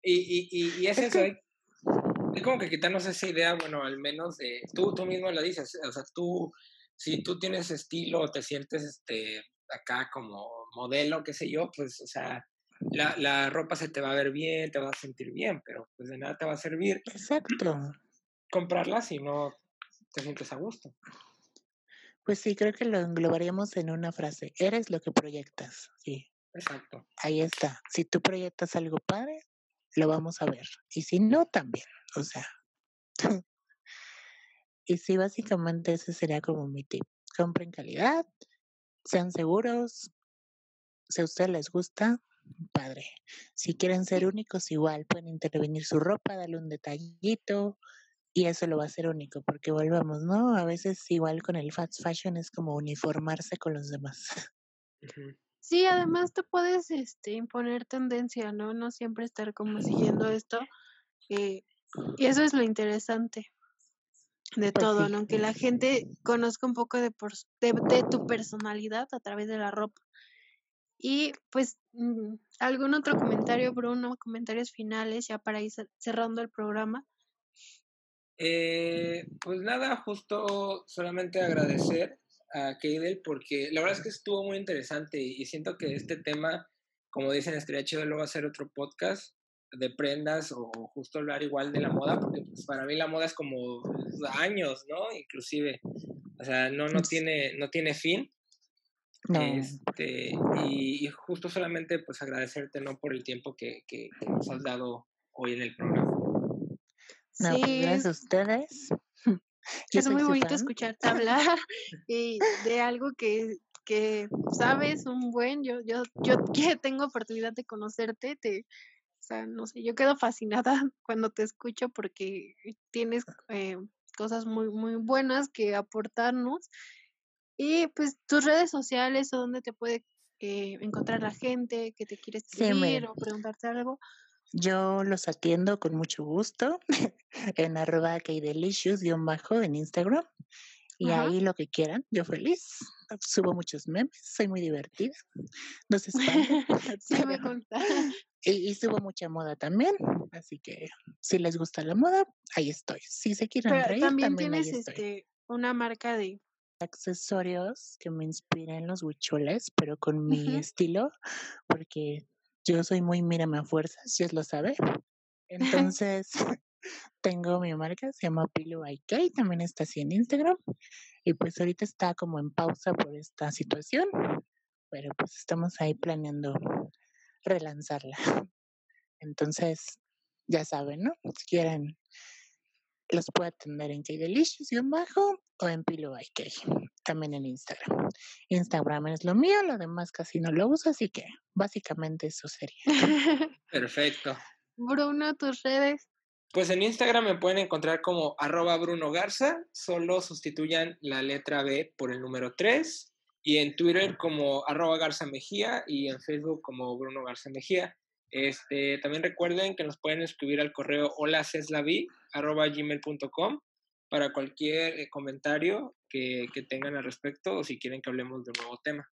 S3: Y, y, y, y es,
S2: Es
S3: eso,
S2: que-
S3: como que quitarnos esa idea, bueno, al menos de, tú, tú mismo la dices, o sea, tú, si tú tienes estilo, te sientes este, acá como modelo, qué sé yo, pues, o sea, la, la ropa se te va a ver bien, te vas a sentir bien, pero pues de nada te va a servir
S2: Exacto.
S3: comprarla si no te sientes a gusto.
S2: Pues sí, creo que lo englobaríamos en una frase. Eres lo que proyectas. Sí,
S3: Exacto.
S2: ahí está. Si tú proyectas algo padre, lo vamos a ver. Y si no, también. O sea. y sí, básicamente ese sería como mi tip. Compren calidad, sean seguros. Si a ustedes les gusta, padre. Si quieren ser únicos, igual pueden intervenir su ropa, darle un detallito. Y eso lo va a hacer único, porque volvamos, ¿no? A veces igual con el fast fashion es como uniformarse con los demás.
S1: Sí, además te puedes este, imponer tendencia, ¿no? No siempre estar como siguiendo esto. eh, y eso es lo interesante de
S2: Pues
S1: todo,
S2: sí.
S1: ¿no? Que la gente conozca un poco de, de, de tu personalidad a través de la ropa. Y pues, mm, ¿algún otro comentario, Bruno? Comentarios finales ya para ir cer- cerrando el programa.
S3: Eh, pues nada, justo solamente agradecer a Keidel porque la verdad es que estuvo muy interesante y, siento que este tema, como dicen, estaría chido luego hacer otro podcast de prendas o justo hablar igual de la moda, porque pues para mí la moda es como años, ¿no? Inclusive, o sea, no, no, tiene, no tiene fin.
S2: No,
S3: Este, y, y justo solamente pues agradecerte, ¿no? Por el tiempo que, que, que nos has dado hoy en el programa.
S2: no, pues
S1: Sí,
S2: gracias a ustedes. Yo
S1: es muy bonito
S2: fan.
S1: escucharte hablar y de algo que, que sabes un buen. Yo, yo, yo que tengo oportunidad de conocerte, te sea, no sé, yo quedo fascinada cuando te escucho porque tienes eh, cosas muy, muy buenas que aportarnos. Y pues tus redes sociales o donde te puede eh, encontrar la gente que te quiere escribir o preguntarte algo.
S2: Yo los atiendo con mucho gusto en arroba bajo en Instagram. Y ahí lo que quieran, yo feliz. Subo muchos memes, soy muy divertida. No se
S1: sí, me consta.
S2: Y, subo mucha moda también, así que si les gusta la moda, ahí estoy. Si se quieren reír, también, tienes este,
S1: una marca de
S2: accesorios que me inspiran los huicholes, pero con mi estilo, porque yo soy muy mírame a fuerzas, ya lo sabe. Entonces, tengo mi marca, se llama Pilo IK, también está así en Instagram. Y pues ahorita está como en pausa por esta situación, pero pues estamos ahí planeando relanzarla. Entonces, ya saben, ¿no? Si quieren, los puedo atender en K-Delicious y bajo o en Pilo también en Instagram. Instagram es lo mío, lo demás casi no lo uso, así que básicamente eso sería.
S3: Perfecto.
S1: Bruno, tus redes.
S3: Pues en Instagram me pueden encontrar como arroba Bruno Garza, solo sustituyan la letra B por el número 3 y en Twitter como arroba Garza Mejía y en Facebook como Bruno Garza Mejía. Este, también recuerden que nos pueden escribir al correo hola arroba gmail.com para cualquier eh, comentario que, que tengan al respecto o si quieren que hablemos de un nuevo tema.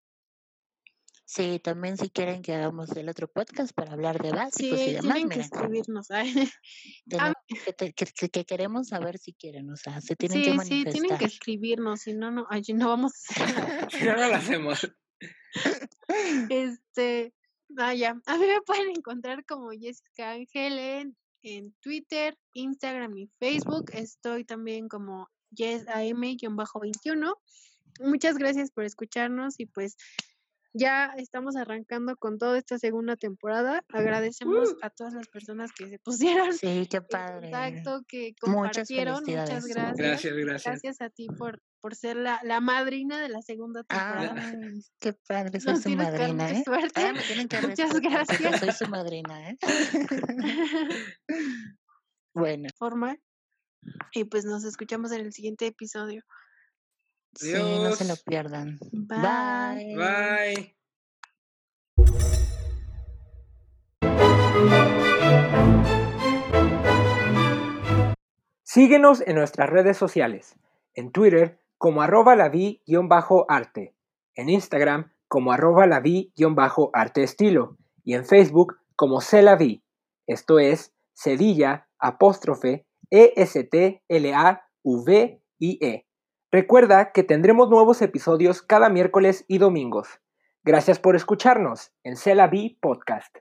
S2: Sí, también si quieren que hagamos el otro podcast para hablar de básicos y demás.
S1: Tienen que escribirnos.
S2: que, queremos saber si quieren, o sea, se tienen que manifestar.
S1: Sí, tienen que escribirnos, si no, no, no vamos
S3: a Si no, no lo hacemos.
S1: Este, vaya, a mí me pueden encontrar como Jessica Ángel en, en Twitter, Instagram y Facebook. Estoy también como YesAM-21. Muchas gracias por escucharnos y pues ya estamos arrancando con toda esta segunda temporada. Agradecemos a todas las personas que se pusieron
S2: sí, qué padre.
S1: en contacto, que compartieron. Muchas, gracias.
S3: Gracias, gracias.
S1: Gracias a ti por, por ser la, la madrina de la segunda temporada.
S2: qué padre, soy su madrina, ¿eh?
S1: Ah, Muchas gracias.
S2: Soy su madrina, ¿eh? bueno.
S1: Forma. Y pues nos escuchamos en el siguiente episodio.
S2: Sí, no se lo pierdan.
S1: Bye.
S3: Bye. Síguenos en nuestras redes sociales. En Twitter como arroba la arte En Instagram como arroba la arte estilo. Y en Facebook como vi Esto es Cedilla apóstrofe E-S-T-L-A-V-I-E. Recuerda que tendremos nuevos episodios cada miércoles y domingos. Gracias por escucharnos en Cela Podcast.